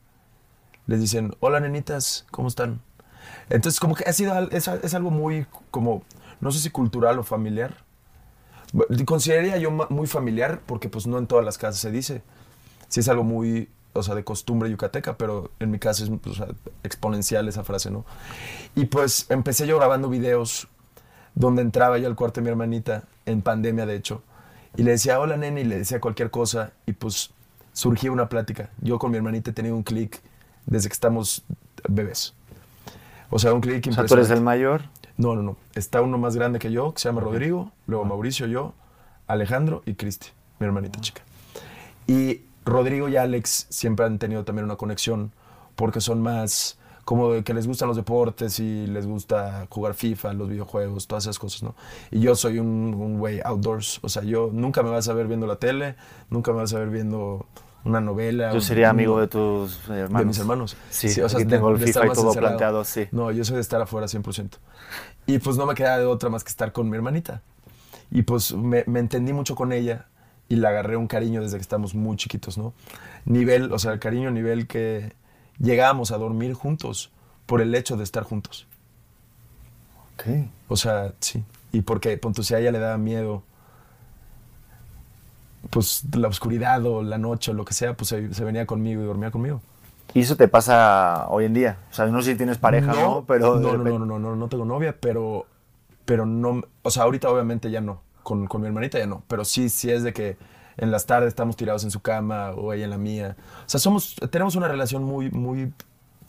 les dicen, hola nenitas, ¿cómo están? Entonces, como que ha sido, es, es algo muy, como, no sé si cultural o familiar. Consideraría yo muy familiar, porque pues no en todas las casas se dice. Sí es algo muy, o sea, de costumbre yucateca, pero en mi casa es exponencial esa frase, ¿no? Y pues empecé yo grabando videos donde entraba yo al cuarto de mi hermanita, en pandemia de hecho, y le decía, hola nene, y le decía cualquier cosa, y pues surgía una plática. Yo con mi hermanita he tenido un clic desde que estamos bebés. O sea, un clic O sea, tú eres el impresionante. mayor. No, no, no. Está uno más grande que yo, que se llama Rodrigo, luego Mauricio, yo, Alejandro y Cristi, mi hermanita chica. Y Rodrigo y Alex siempre han tenido también una conexión porque son más como que les gustan los deportes y les gusta jugar FIFA, los videojuegos, todas esas cosas, ¿no? Y yo soy un güey outdoors, o sea, yo nunca me vas a ver viendo la tele, nunca me vas a ver viendo una novela. Yo un- sería amigo de tus hermanos. de mis hermanos. Sí, aquí tengo el de FIFA estar y todo encerrado. planteado, sí. No, yo soy de estar afuera 100%. Y pues no me queda de otra más que estar con mi hermanita. Y pues me, me entendí mucho con ella y le agarré un cariño desde que estamos muy chiquitos, ¿no? Nivel, o sea, el cariño nivel que llegábamos a dormir juntos por el hecho de estar juntos. Ok. O sea, sí. Y porque, punto, si a ella le daba miedo, pues la oscuridad o la noche o lo que sea, pues se, se venía conmigo y dormía conmigo. ¿Y eso te pasa hoy en día? O sea, no sé si tienes pareja, ¿no? Pero de no, no, repente- no, no, no, no tengo novia, pero, pero no, o sea, ahorita obviamente ya no, con, con mi hermanita ya no, pero sí, sí es de que en las tardes estamos tirados en su cama o ella en la mía. O sea, somos, tenemos una relación muy, muy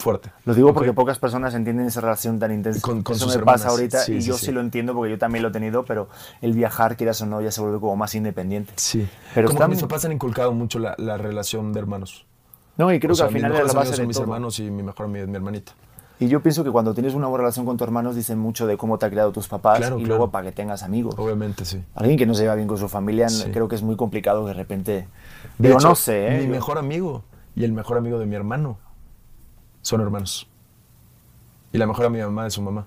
fuerte. Lo digo ¿ok? porque pocas personas entienden esa relación tan intensa. Con- con Eso sus me pasa hermanas. ahorita Sí, y sí, yo sí. sí. lo entiendo porque yo también lo he tenido, pero el viajar, quieras o no, ya se vuelve como más independiente. Sí, Pero como está que mis papás han inculcado mucho la, la relación de hermanos. No, y creo O sea, que al mis final es la base son mis todo. hermanos y mi mejor amiga es mi hermanita. Y yo pienso que cuando tienes una buena relación con tus hermanos dicen mucho de cómo te ha criado tus papás Claro, y claro. luego para que tengas amigos. Obviamente, sí. Alguien que no se lleva bien con su familia, Sí. creo que es muy complicado que de repente... De Digo, hecho, no sé, ¿eh? Mi mejor amigo y el mejor amigo de mi hermano son hermanos. Y la mejor amiga de mi mamá es su mamá.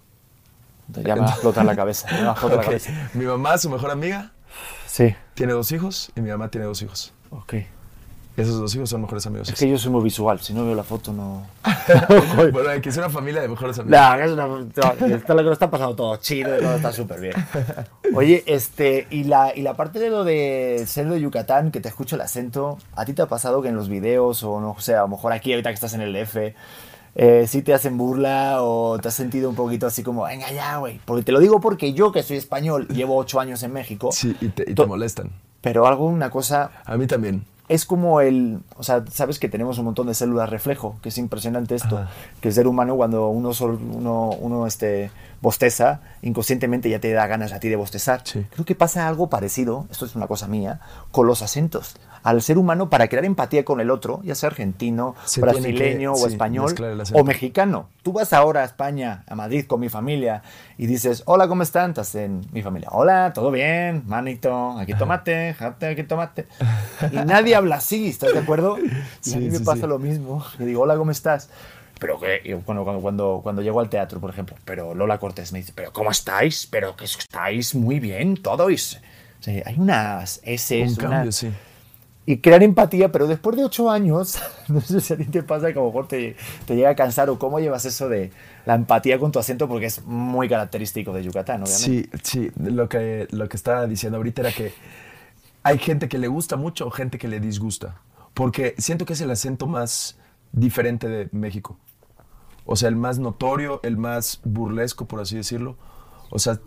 Ya me va a explotar la cabeza. me va a explotar Ok. la cabeza. Mi mamá, su mejor amiga, Sí. tiene dos hijos y mi mamá tiene dos hijos. Ok. Esos dos hijos son mejores amigos. Es que yo soy muy visual. Si no veo la foto, no... bueno, que ser una familia de mejores amigos. Nah, es una- no, está, lo está pasando todo chido y todo está súper bien. Oye, este, y la, y la parte de lo de ser de Yucatán, que te escucho el acento, ¿a ti te ha pasado que en los videos, o no sé, a lo mejor aquí ahorita que estás en el DF, eh, sí te hacen burla o te has sentido un poquito así como, venga ya, güey? Porque te lo digo porque yo, que soy español, llevo ocho años en México, Sí, y te, y te molestan. pero algo, una cosa, A mí también. Es como el, o sea, sabes que tenemos un montón de células reflejo, que es impresionante esto, Ajá. que el ser humano cuando uno sol- uno, uno este, bosteza, inconscientemente ya te da ganas a ti de bostezar. Sí. Creo que pasa algo parecido, esto es una cosa mía, con los acentos. Al ser humano, para crear empatía con el otro, ya sea argentino, Se brasileño que, o sí, español, o mexicano. Tú vas ahora a España, a Madrid con mi familia, y dices, hola, ¿cómo están? Estás en mi familia. Hola, ¿todo bien? Manito, aquí tomate, jate, aquí tomate. Y nadie habla así, ¿estás de acuerdo? Y a Sí, mí me pasa lo mismo. Y digo, hola, ¿cómo estás? Pero que, cuando, cuando, cuando llego al teatro, por ejemplo, pero Lola Cortés me dice, pero ¿cómo estáis? Pero que estáis muy bien, todos. O sea, hay unas S, Un una- cambio, sí. y crear empatía, pero después de ocho años, no sé si a ti te pasa que a lo mejor te, te llega a cansar o cómo llevas eso de la empatía con tu acento, porque es muy característico de Yucatán, obviamente. Sí, sí. Lo que, lo que estaba diciendo ahorita era que hay gente que le gusta mucho o gente que le disgusta. Porque siento que es el acento más diferente de México. O sea, el más notorio, el más burlesco, por así decirlo. O sea,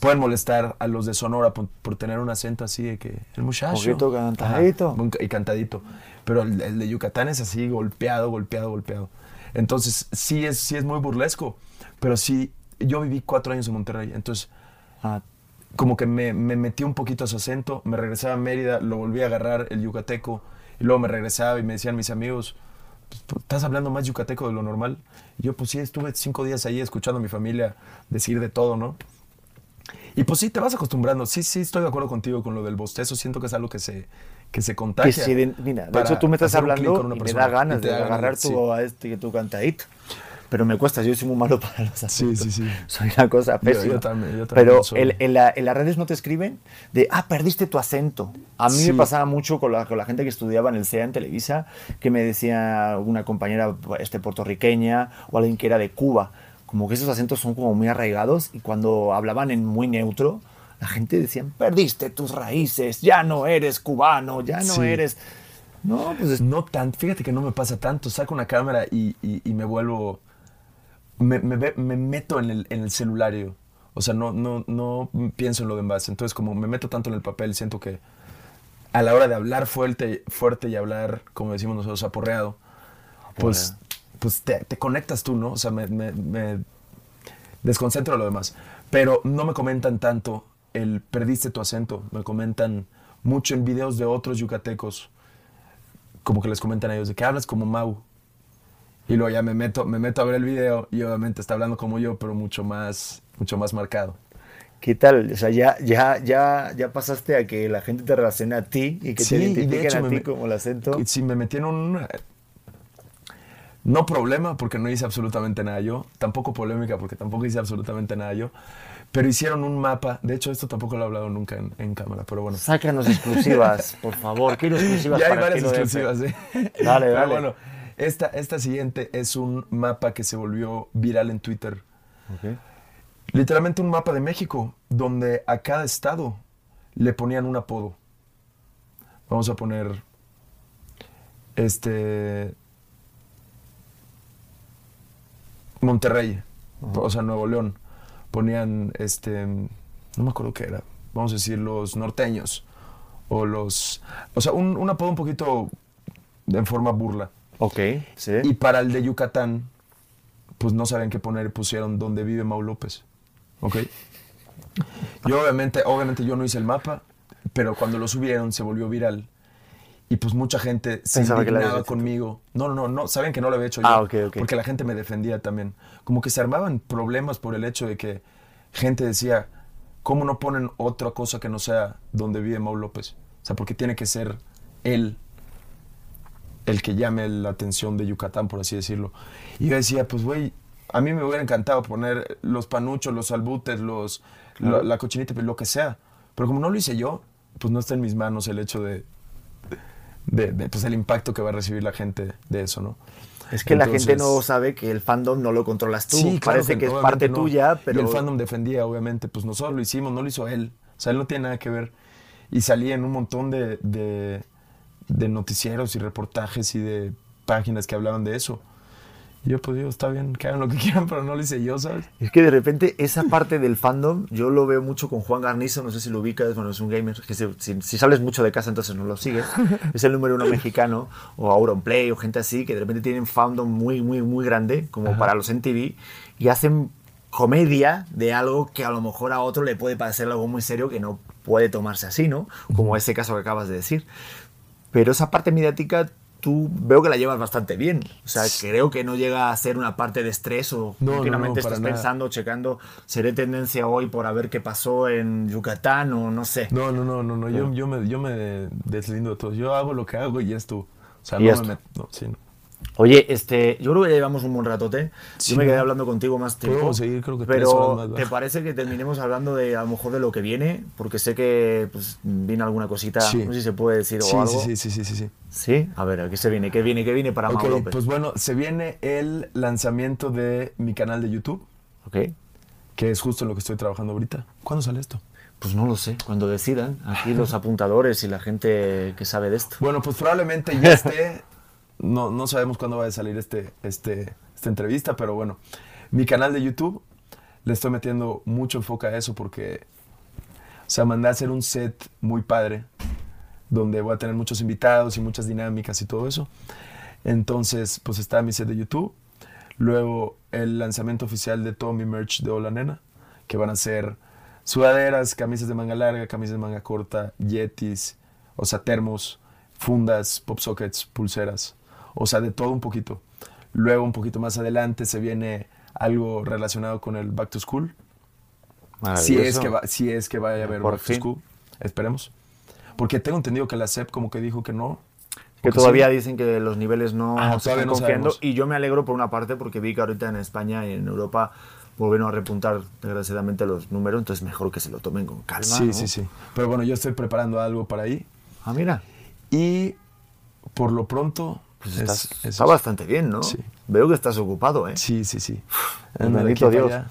pueden molestar a los de Sonora por, por tener un acento así de que el muchacho. Poquito cantadito. Ajá, y cantadito. Pero el, el de Yucatán es así, golpeado, golpeado, golpeado. Entonces, sí es, sí es muy burlesco. Pero sí, yo viví cuatro años en Monterrey. Entonces, Ah, como que me, me metí un poquito a su acento, me regresaba a Mérida, lo volví a agarrar el yucateco, y luego me regresaba y me decían mis amigos, estás hablando más yucateco de lo normal. Yo, pues sí, estuve cinco días ahí escuchando a mi familia decir de todo, ¿no? Y pues sí, te vas acostumbrando. Sí, sí, estoy de acuerdo contigo con lo del bostezo. Siento que es algo que se, que se contagia. Que mira, de hecho tú me estás hablando me da ganas de agarrar sí. tu, a este, tu cantadito. Pero me cuesta, yo soy muy malo para los Sí, acentos. sí, sí. Soy una cosa Yo- yo pésima. también, yo también Pero en, la- en las redes no te escriben de, ah, perdiste tu acento. A mí Sí. me pasaba mucho con la, con la gente que estudiaba en el CEA en Televisa, que me decía una compañera este, puertorriqueña o alguien que era de Cuba, como que esos acentos son como muy arraigados y cuando hablaban en muy neutro, la gente decía, perdiste tus raíces, ya no eres cubano, ya no Sí. eres... No, pues es- No tanto, fíjate que no me pasa tanto. Saco una cámara y, y- y me vuelvo. Me, me meto en el, en el celulario. O sea, no, no, no pienso en lo demás. Entonces, como me meto tanto en el papel, siento que a la hora de hablar fuerte, fuerte y hablar, como decimos nosotros, aporreado, pues, pues te, te conectas tú, ¿no? O sea, me, me- me desconcentro de lo demás. Pero no me comentan tanto el perdiste tu acento. Me comentan mucho en videos de otros yucatecos como que les comentan a ellos de que hablas como Mau. Y luego ya me meto, me meto a ver el video y obviamente está hablando como yo, pero mucho más, mucho más marcado. ¿Qué tal? O sea, ya, ya, ya, ya pasaste a que la gente te relacione a ti y que Sí, te identifiquen hecho a ti me- como el acento. Sí, me metí en un... No problema porque no hice absolutamente nada yo, tampoco polémica porque tampoco hice absolutamente nada yo, pero hicieron un mapa, de hecho esto tampoco lo he hablado nunca en, en cámara, pero bueno. Sácanos exclusivas, por favor. Quiero exclusivas Ya hay para varias exclusivas, ¿eh? Dale, Pero dale. bueno, esta, esta siguiente es un mapa que se volvió viral en Twitter. Literalmente un mapa de México, donde a cada estado le ponían un apodo. Vamos a poner. Este. Monterrey, o sea, Nuevo León. Ponían este. No me acuerdo qué era. Vamos a decir los norteños. O los. O sea, un, un apodo un poquito en forma burla. Ok, sí. Y para el de Yucatán, pues no saben qué poner, pusieron donde vive Mau López. ¿Ok? Yo obviamente, obviamente yo no hice el mapa, pero cuando lo subieron se volvió viral. Y pues mucha gente se Pensaba indignaba conmigo. No, no, no, no, saben que no lo había hecho yo. Ah, ok, ok. Porque la gente me defendía también. Como que se armaban problemas por el hecho de que gente decía, ¿cómo no ponen otra cosa que no sea donde vive Mau López? O sea, porque tiene que ser él el que llame la atención de Yucatán, por así decirlo. Y yo decía, pues güey, a mí me hubiera encantado poner los panuchos, los albutes, los, Claro. la, la cochinita, lo que sea. Pero como no lo hice yo, pues no está en mis manos el hecho de, de, de, pues el impacto que va a recibir la gente de eso, ¿no? Es que la gente no sabe que el fandom no lo controlas tú. Sí, claro Parece que, es obviamente parte no. tuya, pero. Y el fandom defendía, obviamente, pues nosotros lo hicimos, no lo hizo él. O sea, él no tiene nada que ver. Y salía en un montón de, de, de noticieros y reportajes y de páginas que hablaban de eso. Y yo, pues digo, está bien, que hagan lo que quieran, pero no lo hice yo, ¿sabes? Es que de repente esa parte del fandom, yo lo veo mucho con Juan Garnizo, no sé si lo ubicas, bueno, es un gamer, que si, si sales mucho de casa entonces no lo sigues, es el número uno mexicano, o Auronplay, o gente así, que de repente tienen fandom muy, muy, muy grande, como Ajá. para los MTV, y hacen comedia de algo que a lo mejor a otro le puede parecer algo muy serio que no puede tomarse así, ¿no? Como ese caso que acabas de decir. Pero esa parte mediática tú veo que la llevas bastante bien. O sea, creo que no llega a ser una parte de estrés o No, continuamente estás nada. pensando, checando, seré tendencia hoy por a ver qué pasó en Yucatán o no sé. No, no, no, no, no. Yo, yo, me, yo me deslindo de todo. Yo hago lo que hago y ya es tú. O sea, Y no me meto. No, sí, no. Oye, este, yo creo que ya llevamos un buen ratote. Sí, yo me quedé hablando contigo más tiempo. Seguir, creo que pero más. ¿te parece que terminemos hablando de a lo mejor de lo que viene? Porque sé que pues, viene alguna cosita, Sí. no sé si se puede decir Sí, o algo. sí, sí, sí, sí, sí. ¿Sí? A ver, ¿a qué se viene? ¿Qué viene? ¿Qué viene para Ok, Mau López? pues bueno, se viene el lanzamiento de mi canal de YouTube, Ok. que es justo en lo que estoy trabajando ahorita. ¿Cuándo sale esto? Pues no lo sé, cuando decidan, aquí los apuntadores y la gente que sabe de esto. Bueno, pues probablemente ya esté. No, no sabemos cuándo va a salir este, este, esta entrevista, pero bueno, mi canal de YouTube le estoy metiendo mucho enfoque a eso porque, o sea, mandé a hacer un set muy padre donde voy a tener muchos invitados y muchas dinámicas y todo eso. Entonces, pues está mi set de YouTube. Luego el lanzamiento oficial de todo mi merch de Hola Nena, que van a ser sudaderas, camisas de manga larga, camisas de manga corta, yetis, o sea, termos, fundas, pop sockets, pulseras. O sea, de todo un poquito. Luego, un poquito más adelante, se viene algo relacionado con el Back to School. Si es, que va, si es que vaya a haber Por Back fin. to School. Esperemos. Porque tengo entendido que la SEP como que dijo que no. Que todavía sí. dicen que los niveles no Ah, se están no confiando. sabemos. Y yo me alegro por una parte porque vi que ahorita en España y en Europa volvieron a repuntar desgraciadamente los números, entonces mejor que se lo tomen con calma. Sí, ¿no? sí, sí. Pero bueno, yo estoy preparando algo para ahí. Ah, mira, Y por lo pronto... pues es- estás, es está bastante bien, ¿no? Sí. Veo que estás ocupado, ¿eh? Sí, sí, sí. Bendito Dios. allá.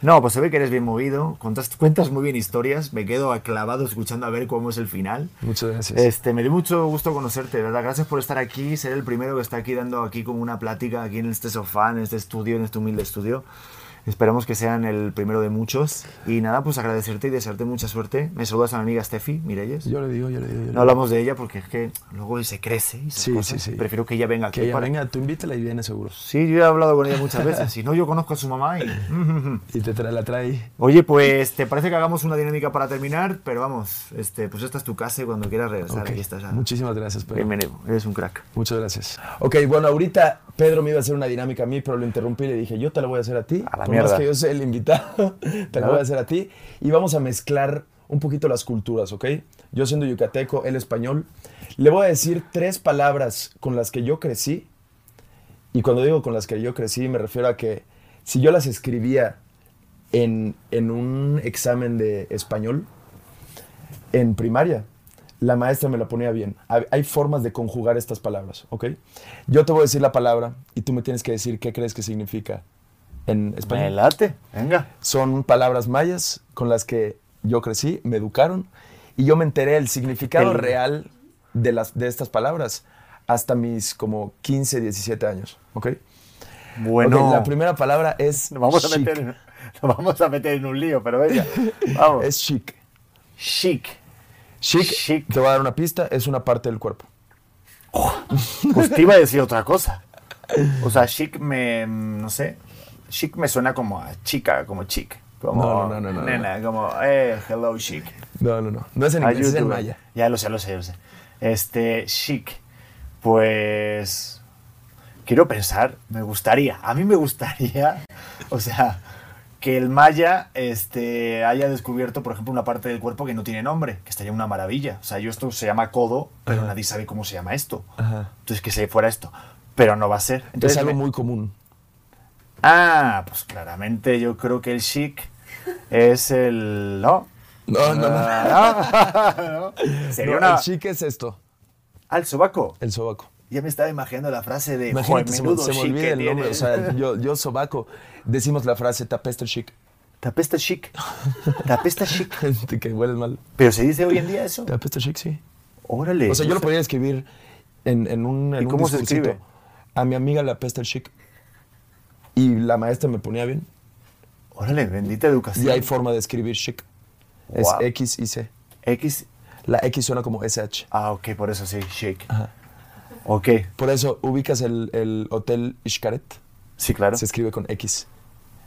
No, pues se ve que eres bien movido, contas- cuentas muy bien historias, me quedo aclavado escuchando a ver cómo es el final. Muchas gracias. Este, me dio mucho gusto conocerte, ¿verdad? Gracias por estar aquí, ser el primero que está aquí dando aquí como una plática aquí en este sofá, en este estudio, en este humilde estudio. Esperamos que sean el primero de muchos. Y nada, pues agradecerte y desearte mucha suerte. Me saludas a mi amiga Steffi Mirelles. Yo le digo, yo le digo. yo le No digo. hablamos de ella porque es que luego se crece y Sí, cosas. sí, sí. Prefiero que ella venga aquí. Que ella para- venga, tú invítala y viene seguro. Sí, yo he hablado con ella muchas veces. Si no, yo conozco a su mamá y... Y te trae, la trae. Oye, pues te parece que hagamos una dinámica para terminar, pero vamos, este, pues esta es tu casa y cuando quieras regresar, Ok. aquí estás. ah. Muchísimas gracias, Pedro. Bienvenido, eres un crack. Muchas gracias. Ok, bueno, ahorita Pedro me iba a hacer una dinámica a mí, pero lo interrumpí y le dije, yo te la voy a hacer a ti. A la mierda. más que yo sea el invitado, te la ¿No? voy a hacer a ti. Y vamos a mezclar un poquito las culturas, ¿ok? Yo siendo yucateco, él español. Le voy a decir tres palabras con las que yo crecí. Y cuando digo con las que yo crecí, me refiero a que si yo las escribía en, en un examen de español, en primaria, la maestra me la ponía bien. Hay formas de conjugar estas palabras, ¿ok? Yo te voy a decir la palabra y tú me tienes que decir qué crees que significa en Me español. late, venga. Son palabras mayas con las que yo crecí, me educaron y yo me enteré el significado El- real de, las, de estas palabras hasta mis como 15, 17 años, ¿ok? Bueno, Ok, la primera palabra es nos vamos, a chic. meter en, nos vamos a meter en un lío, pero venga, vamos. Es chic. chic. Chic, Chic. te voy a dar una pista, es una parte del cuerpo. Pues te iba a decir otra cosa. O sea, chic me, no sé, chic me suena como a chica, como chic. Como, No, no, no, no, no, nena, como, eh, hello chic. No, no, no. No es en es maya. Ya lo sé, lo sé, lo sé. Este, chic. Pues. Quiero pensar, me gustaría. A mí me gustaría, o sea, que el maya este, haya descubierto, por ejemplo, una parte del cuerpo que no tiene nombre, que estaría una maravilla. O sea, yo esto se llama codo, pero nadie sabe cómo se llama esto. Ajá. Entonces, que se fuera esto. Pero no va a ser. Entonces, es algo me- muy común. Ah, pues claramente yo creo que el chic es el. ¿No? No, no, no. Ah, ¿no? Sería No, una. El chic es esto, Al sobaco. el sobaco. Ya me estaba imaginando la frase de Imagínate, "Joder, se, me- se me olvida el nombre. O tienes". sea, yo, yo sobaco. Decimos la frase tapeste chic. Te apesta chic. Te apesta chic. Que hueles mal. Pero se dice hoy en día eso. Tapeste chic, sí. Órale. O sea, yo lo podría escribir en, en un, en ¿Y un cómo se escribe? A mi amiga la apesta el chic. Y la maestra me ponía bien. Órale, bendita educación. Y hay forma de escribir chic. Es Wow. X y C. X. La X suena como SH. Ah, ok, por eso sí, chic. Ajá. Ok. Por eso ubicas el, el hotel Xcaret. Sí, claro. Se escribe con X.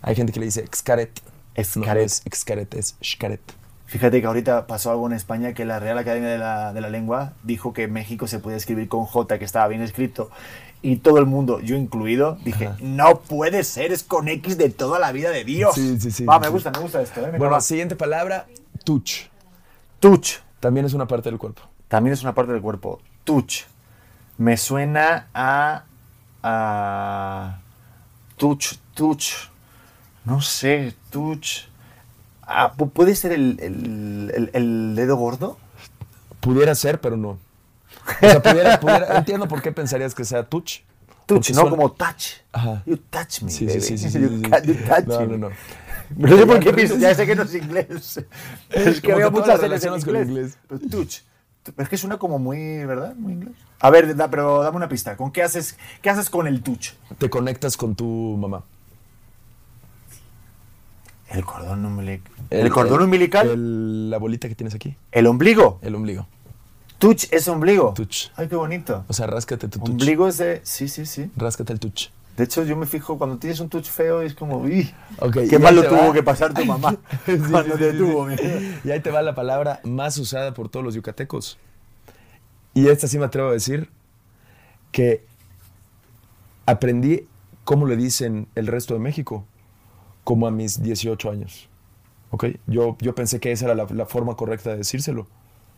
Hay gente que le dice Xcaret. No, no Xcaret. es Xcaret, es Xcaret. Fíjate que ahorita pasó algo en España que la Real Academia de la, de la Lengua dijo que México se podía escribir con J, que estaba bien escrito. Y todo el mundo, yo incluido, dije, Ajá. no puede ser, es con X de toda la vida de Dios. Sí, sí, sí, me gusta, me gusta esto. ¿eh? Bueno, siguiente palabra, touch. Touch. También es una parte del cuerpo. También es una parte del cuerpo. Touch. Me suena a. a touch, touch. No sé, touch. Ah, pu- ¿Puede ser el, el- el- el dedo gordo? Pudiera ser, pero no. O sea, pudiera, pudiera- entiendo por qué pensarías que sea touch. Touch, no suena- como touch. Ajá. You touch me. Sí, sí, baby. sí, sí, sí, You sí, touch No, me. no, no. No sé por qué pienso, ya sé que no es inglés. Es que veo muchas en con inglés. Pero touch. Es que suena como muy, ¿verdad? Muy inglés. A ver, da- pero dame una pista. ¿Con qué haces, qué haces con el touch? Te conectas con tu mamá. El cordón umbilical. ¿El, cordón umbilical? El, el- la bolita que tienes aquí. ombligo. El ombligo. Touch es ombligo. Touch. Ay, qué bonito. O sea, ráscate tu touch. Ombligo es de... Sí, sí, sí. Ráscate el touch. De hecho, yo me fijo, cuando tienes un touch feo, es como... "Uy, qué malo tuvo va. que pasar tu mamá Sí, cuando sí, te sí, tuvo. Y ahí te va la palabra más usada por todos los yucatecos. Y esta sí me atrevo a decir que aprendí cómo le dicen el resto de México, como a mis 18 años. ¿Ok? Yo, yo pensé que esa era la, la forma correcta de decírselo,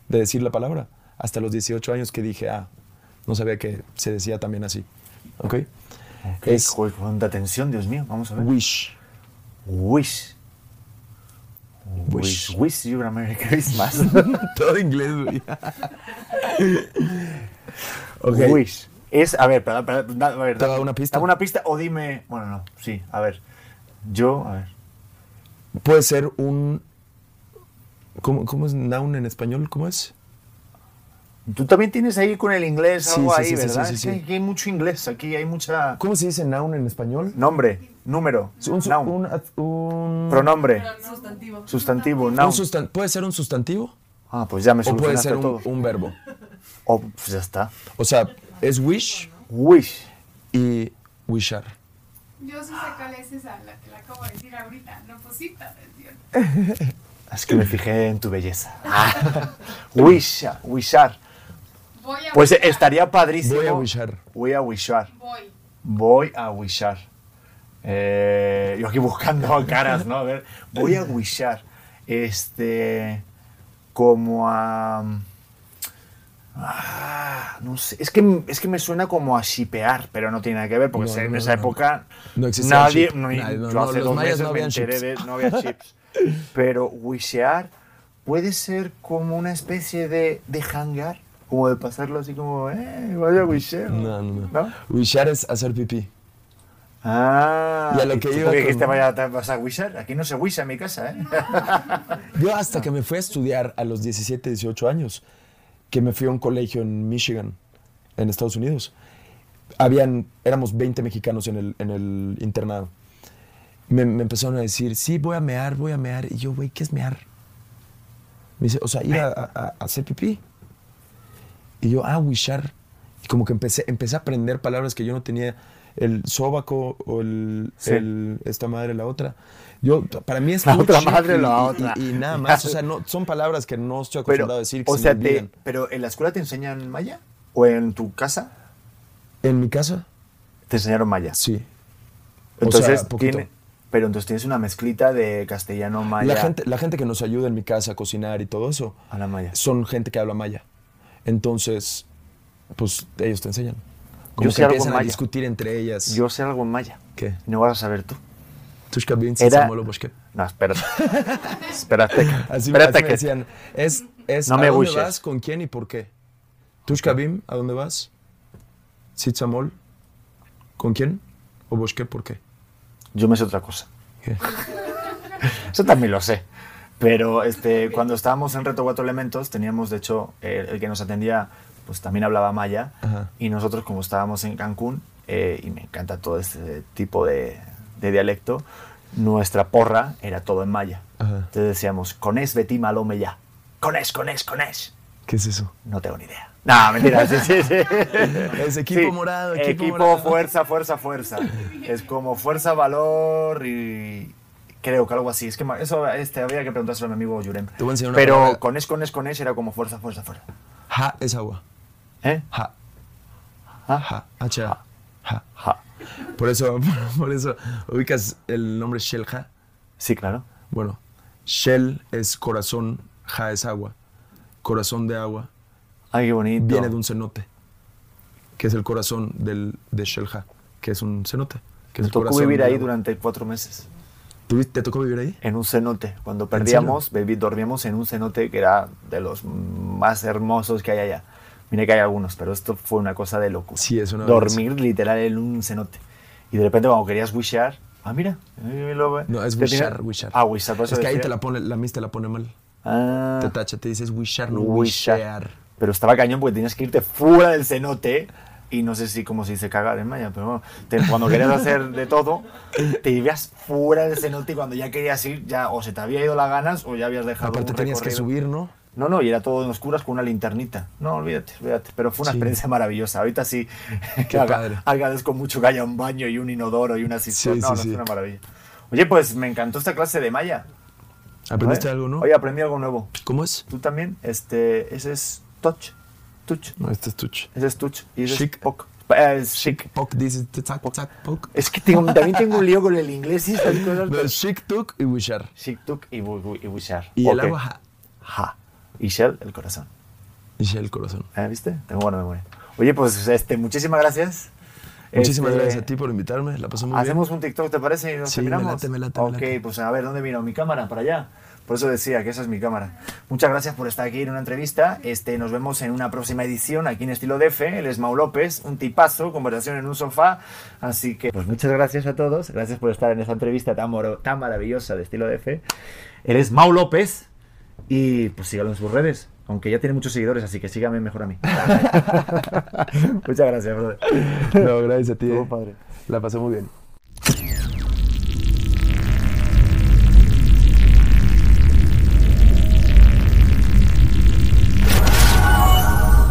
de decir la palabra. Hasta los 18 años que dije, ah, no sabía que se decía también así. ¿Ok? Es Es cuánta tensión, Dios mío. Vamos a ver. wish. Wish. Wish. Wish. Wish you a Merry Christmas. Todo inglés, güey. Ok. Wish. Es, a ver, para, para, da- a ver, ¿Te da una pista? Dame una pista o dime. Bueno, no, sí, a ver. Yo, a ver. Puede ser un... ¿Cómo, cómo es noun en español? ¿Cómo es? Tú también tienes ahí con el inglés Sí, algo sí, ahí, sí, ¿verdad? sí, Es sí. Aquí hay mucho inglés, aquí hay mucha. ¿Cómo se dice noun en español? Nombre, número, Un, su- noun, un, un- pronombre, Sustantivo. sustantivo, un noun. sustan- ¿Puede ser un sustantivo? Ah, pues ya me ¿O puede ser un, todo. un verbo? Oh, pues ya está. O sea, es wish Wish. y wishar. Yo sí sé cuál es esa, la que la acabo de decir ahorita. No, pues sí, atención. Es que me fijé en tu belleza. Ah. Wish, wishar. Voy a Pues estaría padrísimo. Voy a wishar. Voy a wishar. Voy. Voy a wishar. Eh, yo aquí buscando caras, ¿no? A ver, voy a wishar. Este. Como a. ah, no sé. Es que, es que me suena como a shipear, pero no tiene nada que ver, porque No, en no, esa no. época. No existía nadie. chip. no, Nadie, no, yo hace dos meses no me enteré chips. de. No había chips. Pero wishear puede ser como una especie de, de hangar, como de pasarlo así como, eh, vaya a wishear. No, no, no. ¿No? Wishar es hacer pipí. Ah, Y a lo que ¿tú iba con- dijiste, vaya, vas a wishar? Aquí no se wisha en mi casa, ¿eh? Yo hasta que me fui a estudiar a los 17, 18 años, que me fui a un colegio en Michigan, en Estados Unidos. Habían, éramos 20 mexicanos en el, en el internado. Me, me empezaron a decir, sí, voy a mear, voy a mear. Y yo, güey, ¿qué es mear? Me dice, o sea, ir a, a- a hacer pipí. Y yo, ah, wishar. Y como que empecé, empecé a aprender palabras que yo no tenía. El sóbaco o el, Sí. el- esta madre, la otra. Yo, para mí es La otra madre, y- la y- otra. Y, y nada más. O sea, no, son palabras que no estoy Pero, acostumbrado a decir. Que o se sea, me te- pero ¿en la escuela te enseñan maya? ¿O en tu casa En mi casa, te enseñaron maya? sí. O Entonces, sea, tiene, pero entonces tienes una mezclita de castellano maya La gente, la gente que nos ayuda en mi casa a cocinar y todo eso, a la maya. son gente que habla maya. Entonces, pues ellos te enseñan. Como Yo que sé algo empiezan a maya. discutir entre ellas. Yo sé algo en maya. ¿Qué? No vas a saber tú. Tushka Era-. No, espérate. espérate. Así, me- espérate así me que decían. Es, es No ¿a me dónde bushes. vas? ¿Con quién y por qué? Tushka Bim, ¿a dónde vas? Sitzamol, ¿con quién? ¿O Boshke, por qué? yo me sé otra cosa. ¿Qué? Eso también lo sé. Pero este, cuando estábamos en Reto Cuatro Elementos, teníamos, de hecho, el, el que nos atendía, pues también hablaba maya. Ajá. Y nosotros, como estábamos en Cancún, eh, y me encanta todo este tipo de, de dialecto, nuestra porra era todo en maya. Ajá. Entonces decíamos, con es Betty Malome ya. Con es, con es, con es. ¿Qué es eso? No tengo ni idea. No, mentira, sí, sí, sí. Es equipo morado, equipo Equipo, morado. fuerza, fuerza, fuerza. Es como fuerza, valor y creo que algo así. Es que eso este, habría que preguntárselo a mi amigo Yurem. Te voy a enseñar una Pero palabra. con es, con es, con es era como fuerza, fuerza, fuerza. Ha es agua. ¿Eh? Ha. Ah, Ha. H-A. Ha. ja. Por eso, por eso ubicas el nombre Shelja. Sí, claro. Bueno, Shell es corazón, Ja es agua. Corazón de agua Ay, qué bonito. viene de un cenote, que es el corazón del, de Shelja, que es un cenote. Que es Me el tocó corazón vivir ahí durante cuatro meses. ¿Tú- ¿Te tocó vivir ahí? En un cenote. Cuando ¿En perdíamos, viví- dormíamos en un cenote que era de los más hermosos que hay allá. Mira que hay algunos, pero esto fue una cosa de locura. Sí, es una Dormir literal en un cenote. Y de repente cuando querías wishear, ah, mira. No, es wishar, wishar. Ah, wishar, Es que ahí te la pone, la mis te la pone mal. Ah, Te tacha, te dices wishar, no wishar. wishear. Pero estaba cañón porque tenías que irte fuera del cenote. Y no sé si como se dice cagar en maya, pero bueno, te- cuando querías hacer de todo, te ibas fuera del cenote y cuando ya querías ir, ya o se te había ido las ganas o ya habías dejado Aparte un tenías que subir, ¿no? No, no, y era todo en oscuras con una linternita. No, olvídate, olvídate. Pero fue una Sí. experiencia maravillosa. Ahorita sí Qué aga- padre. agradezco mucho que haya un baño y un inodoro y una cisterna. Sí, no, sí, no, sí. es una maravilla. Oye, pues me encantó esta clase de maya. ¿Aprendiste ¿Vale? algo, no? Oye, aprendí algo nuevo. ¿Cómo es? Tú también, este, ese es touch. Touch. No, este es tuch. Ese es touch. Y ese Chic. es poc. eh, chic. Poc dice tac, tac, poc. Es que tengo- también tengo un lío con el inglés y estas cosas. No, es chic, tuk y wishar. Chic-tuk y, bu- bu- y buchar. Y el Ok. agua, ja. Ja. Y Shell, el corazón. Y el corazón. ¿Eh? ¿Viste? Tengo buena memoria. Oye, pues este, muchísimas gracias. Muchísimas Este, gracias a ti por invitarme, la pasé muy Hacemos bien. un TikTok, ¿te parece? Y nos Sí, me terminamos. late, me late, me Ok, late. pues a ver, ¿dónde miro? ¿Mi cámara? ¿Para allá? Por eso decía que esa es mi cámara. Muchas gracias por estar aquí en una entrevista. Este, nos vemos en una próxima edición aquí en Estilo DF. Él es Mau López, un tipazo, conversación en un sofá. Así que, pues muchas gracias a todos. Gracias por estar en esta entrevista tan, tan maravillosa de Estilo DF. Él es Mau López y pues sígalo en sus redes. Aunque ya tiene muchos seguidores, así que sígame mejor a mí. muchas gracias, brother. No, gracias a ti. Eh. padre. La pasé muy bien.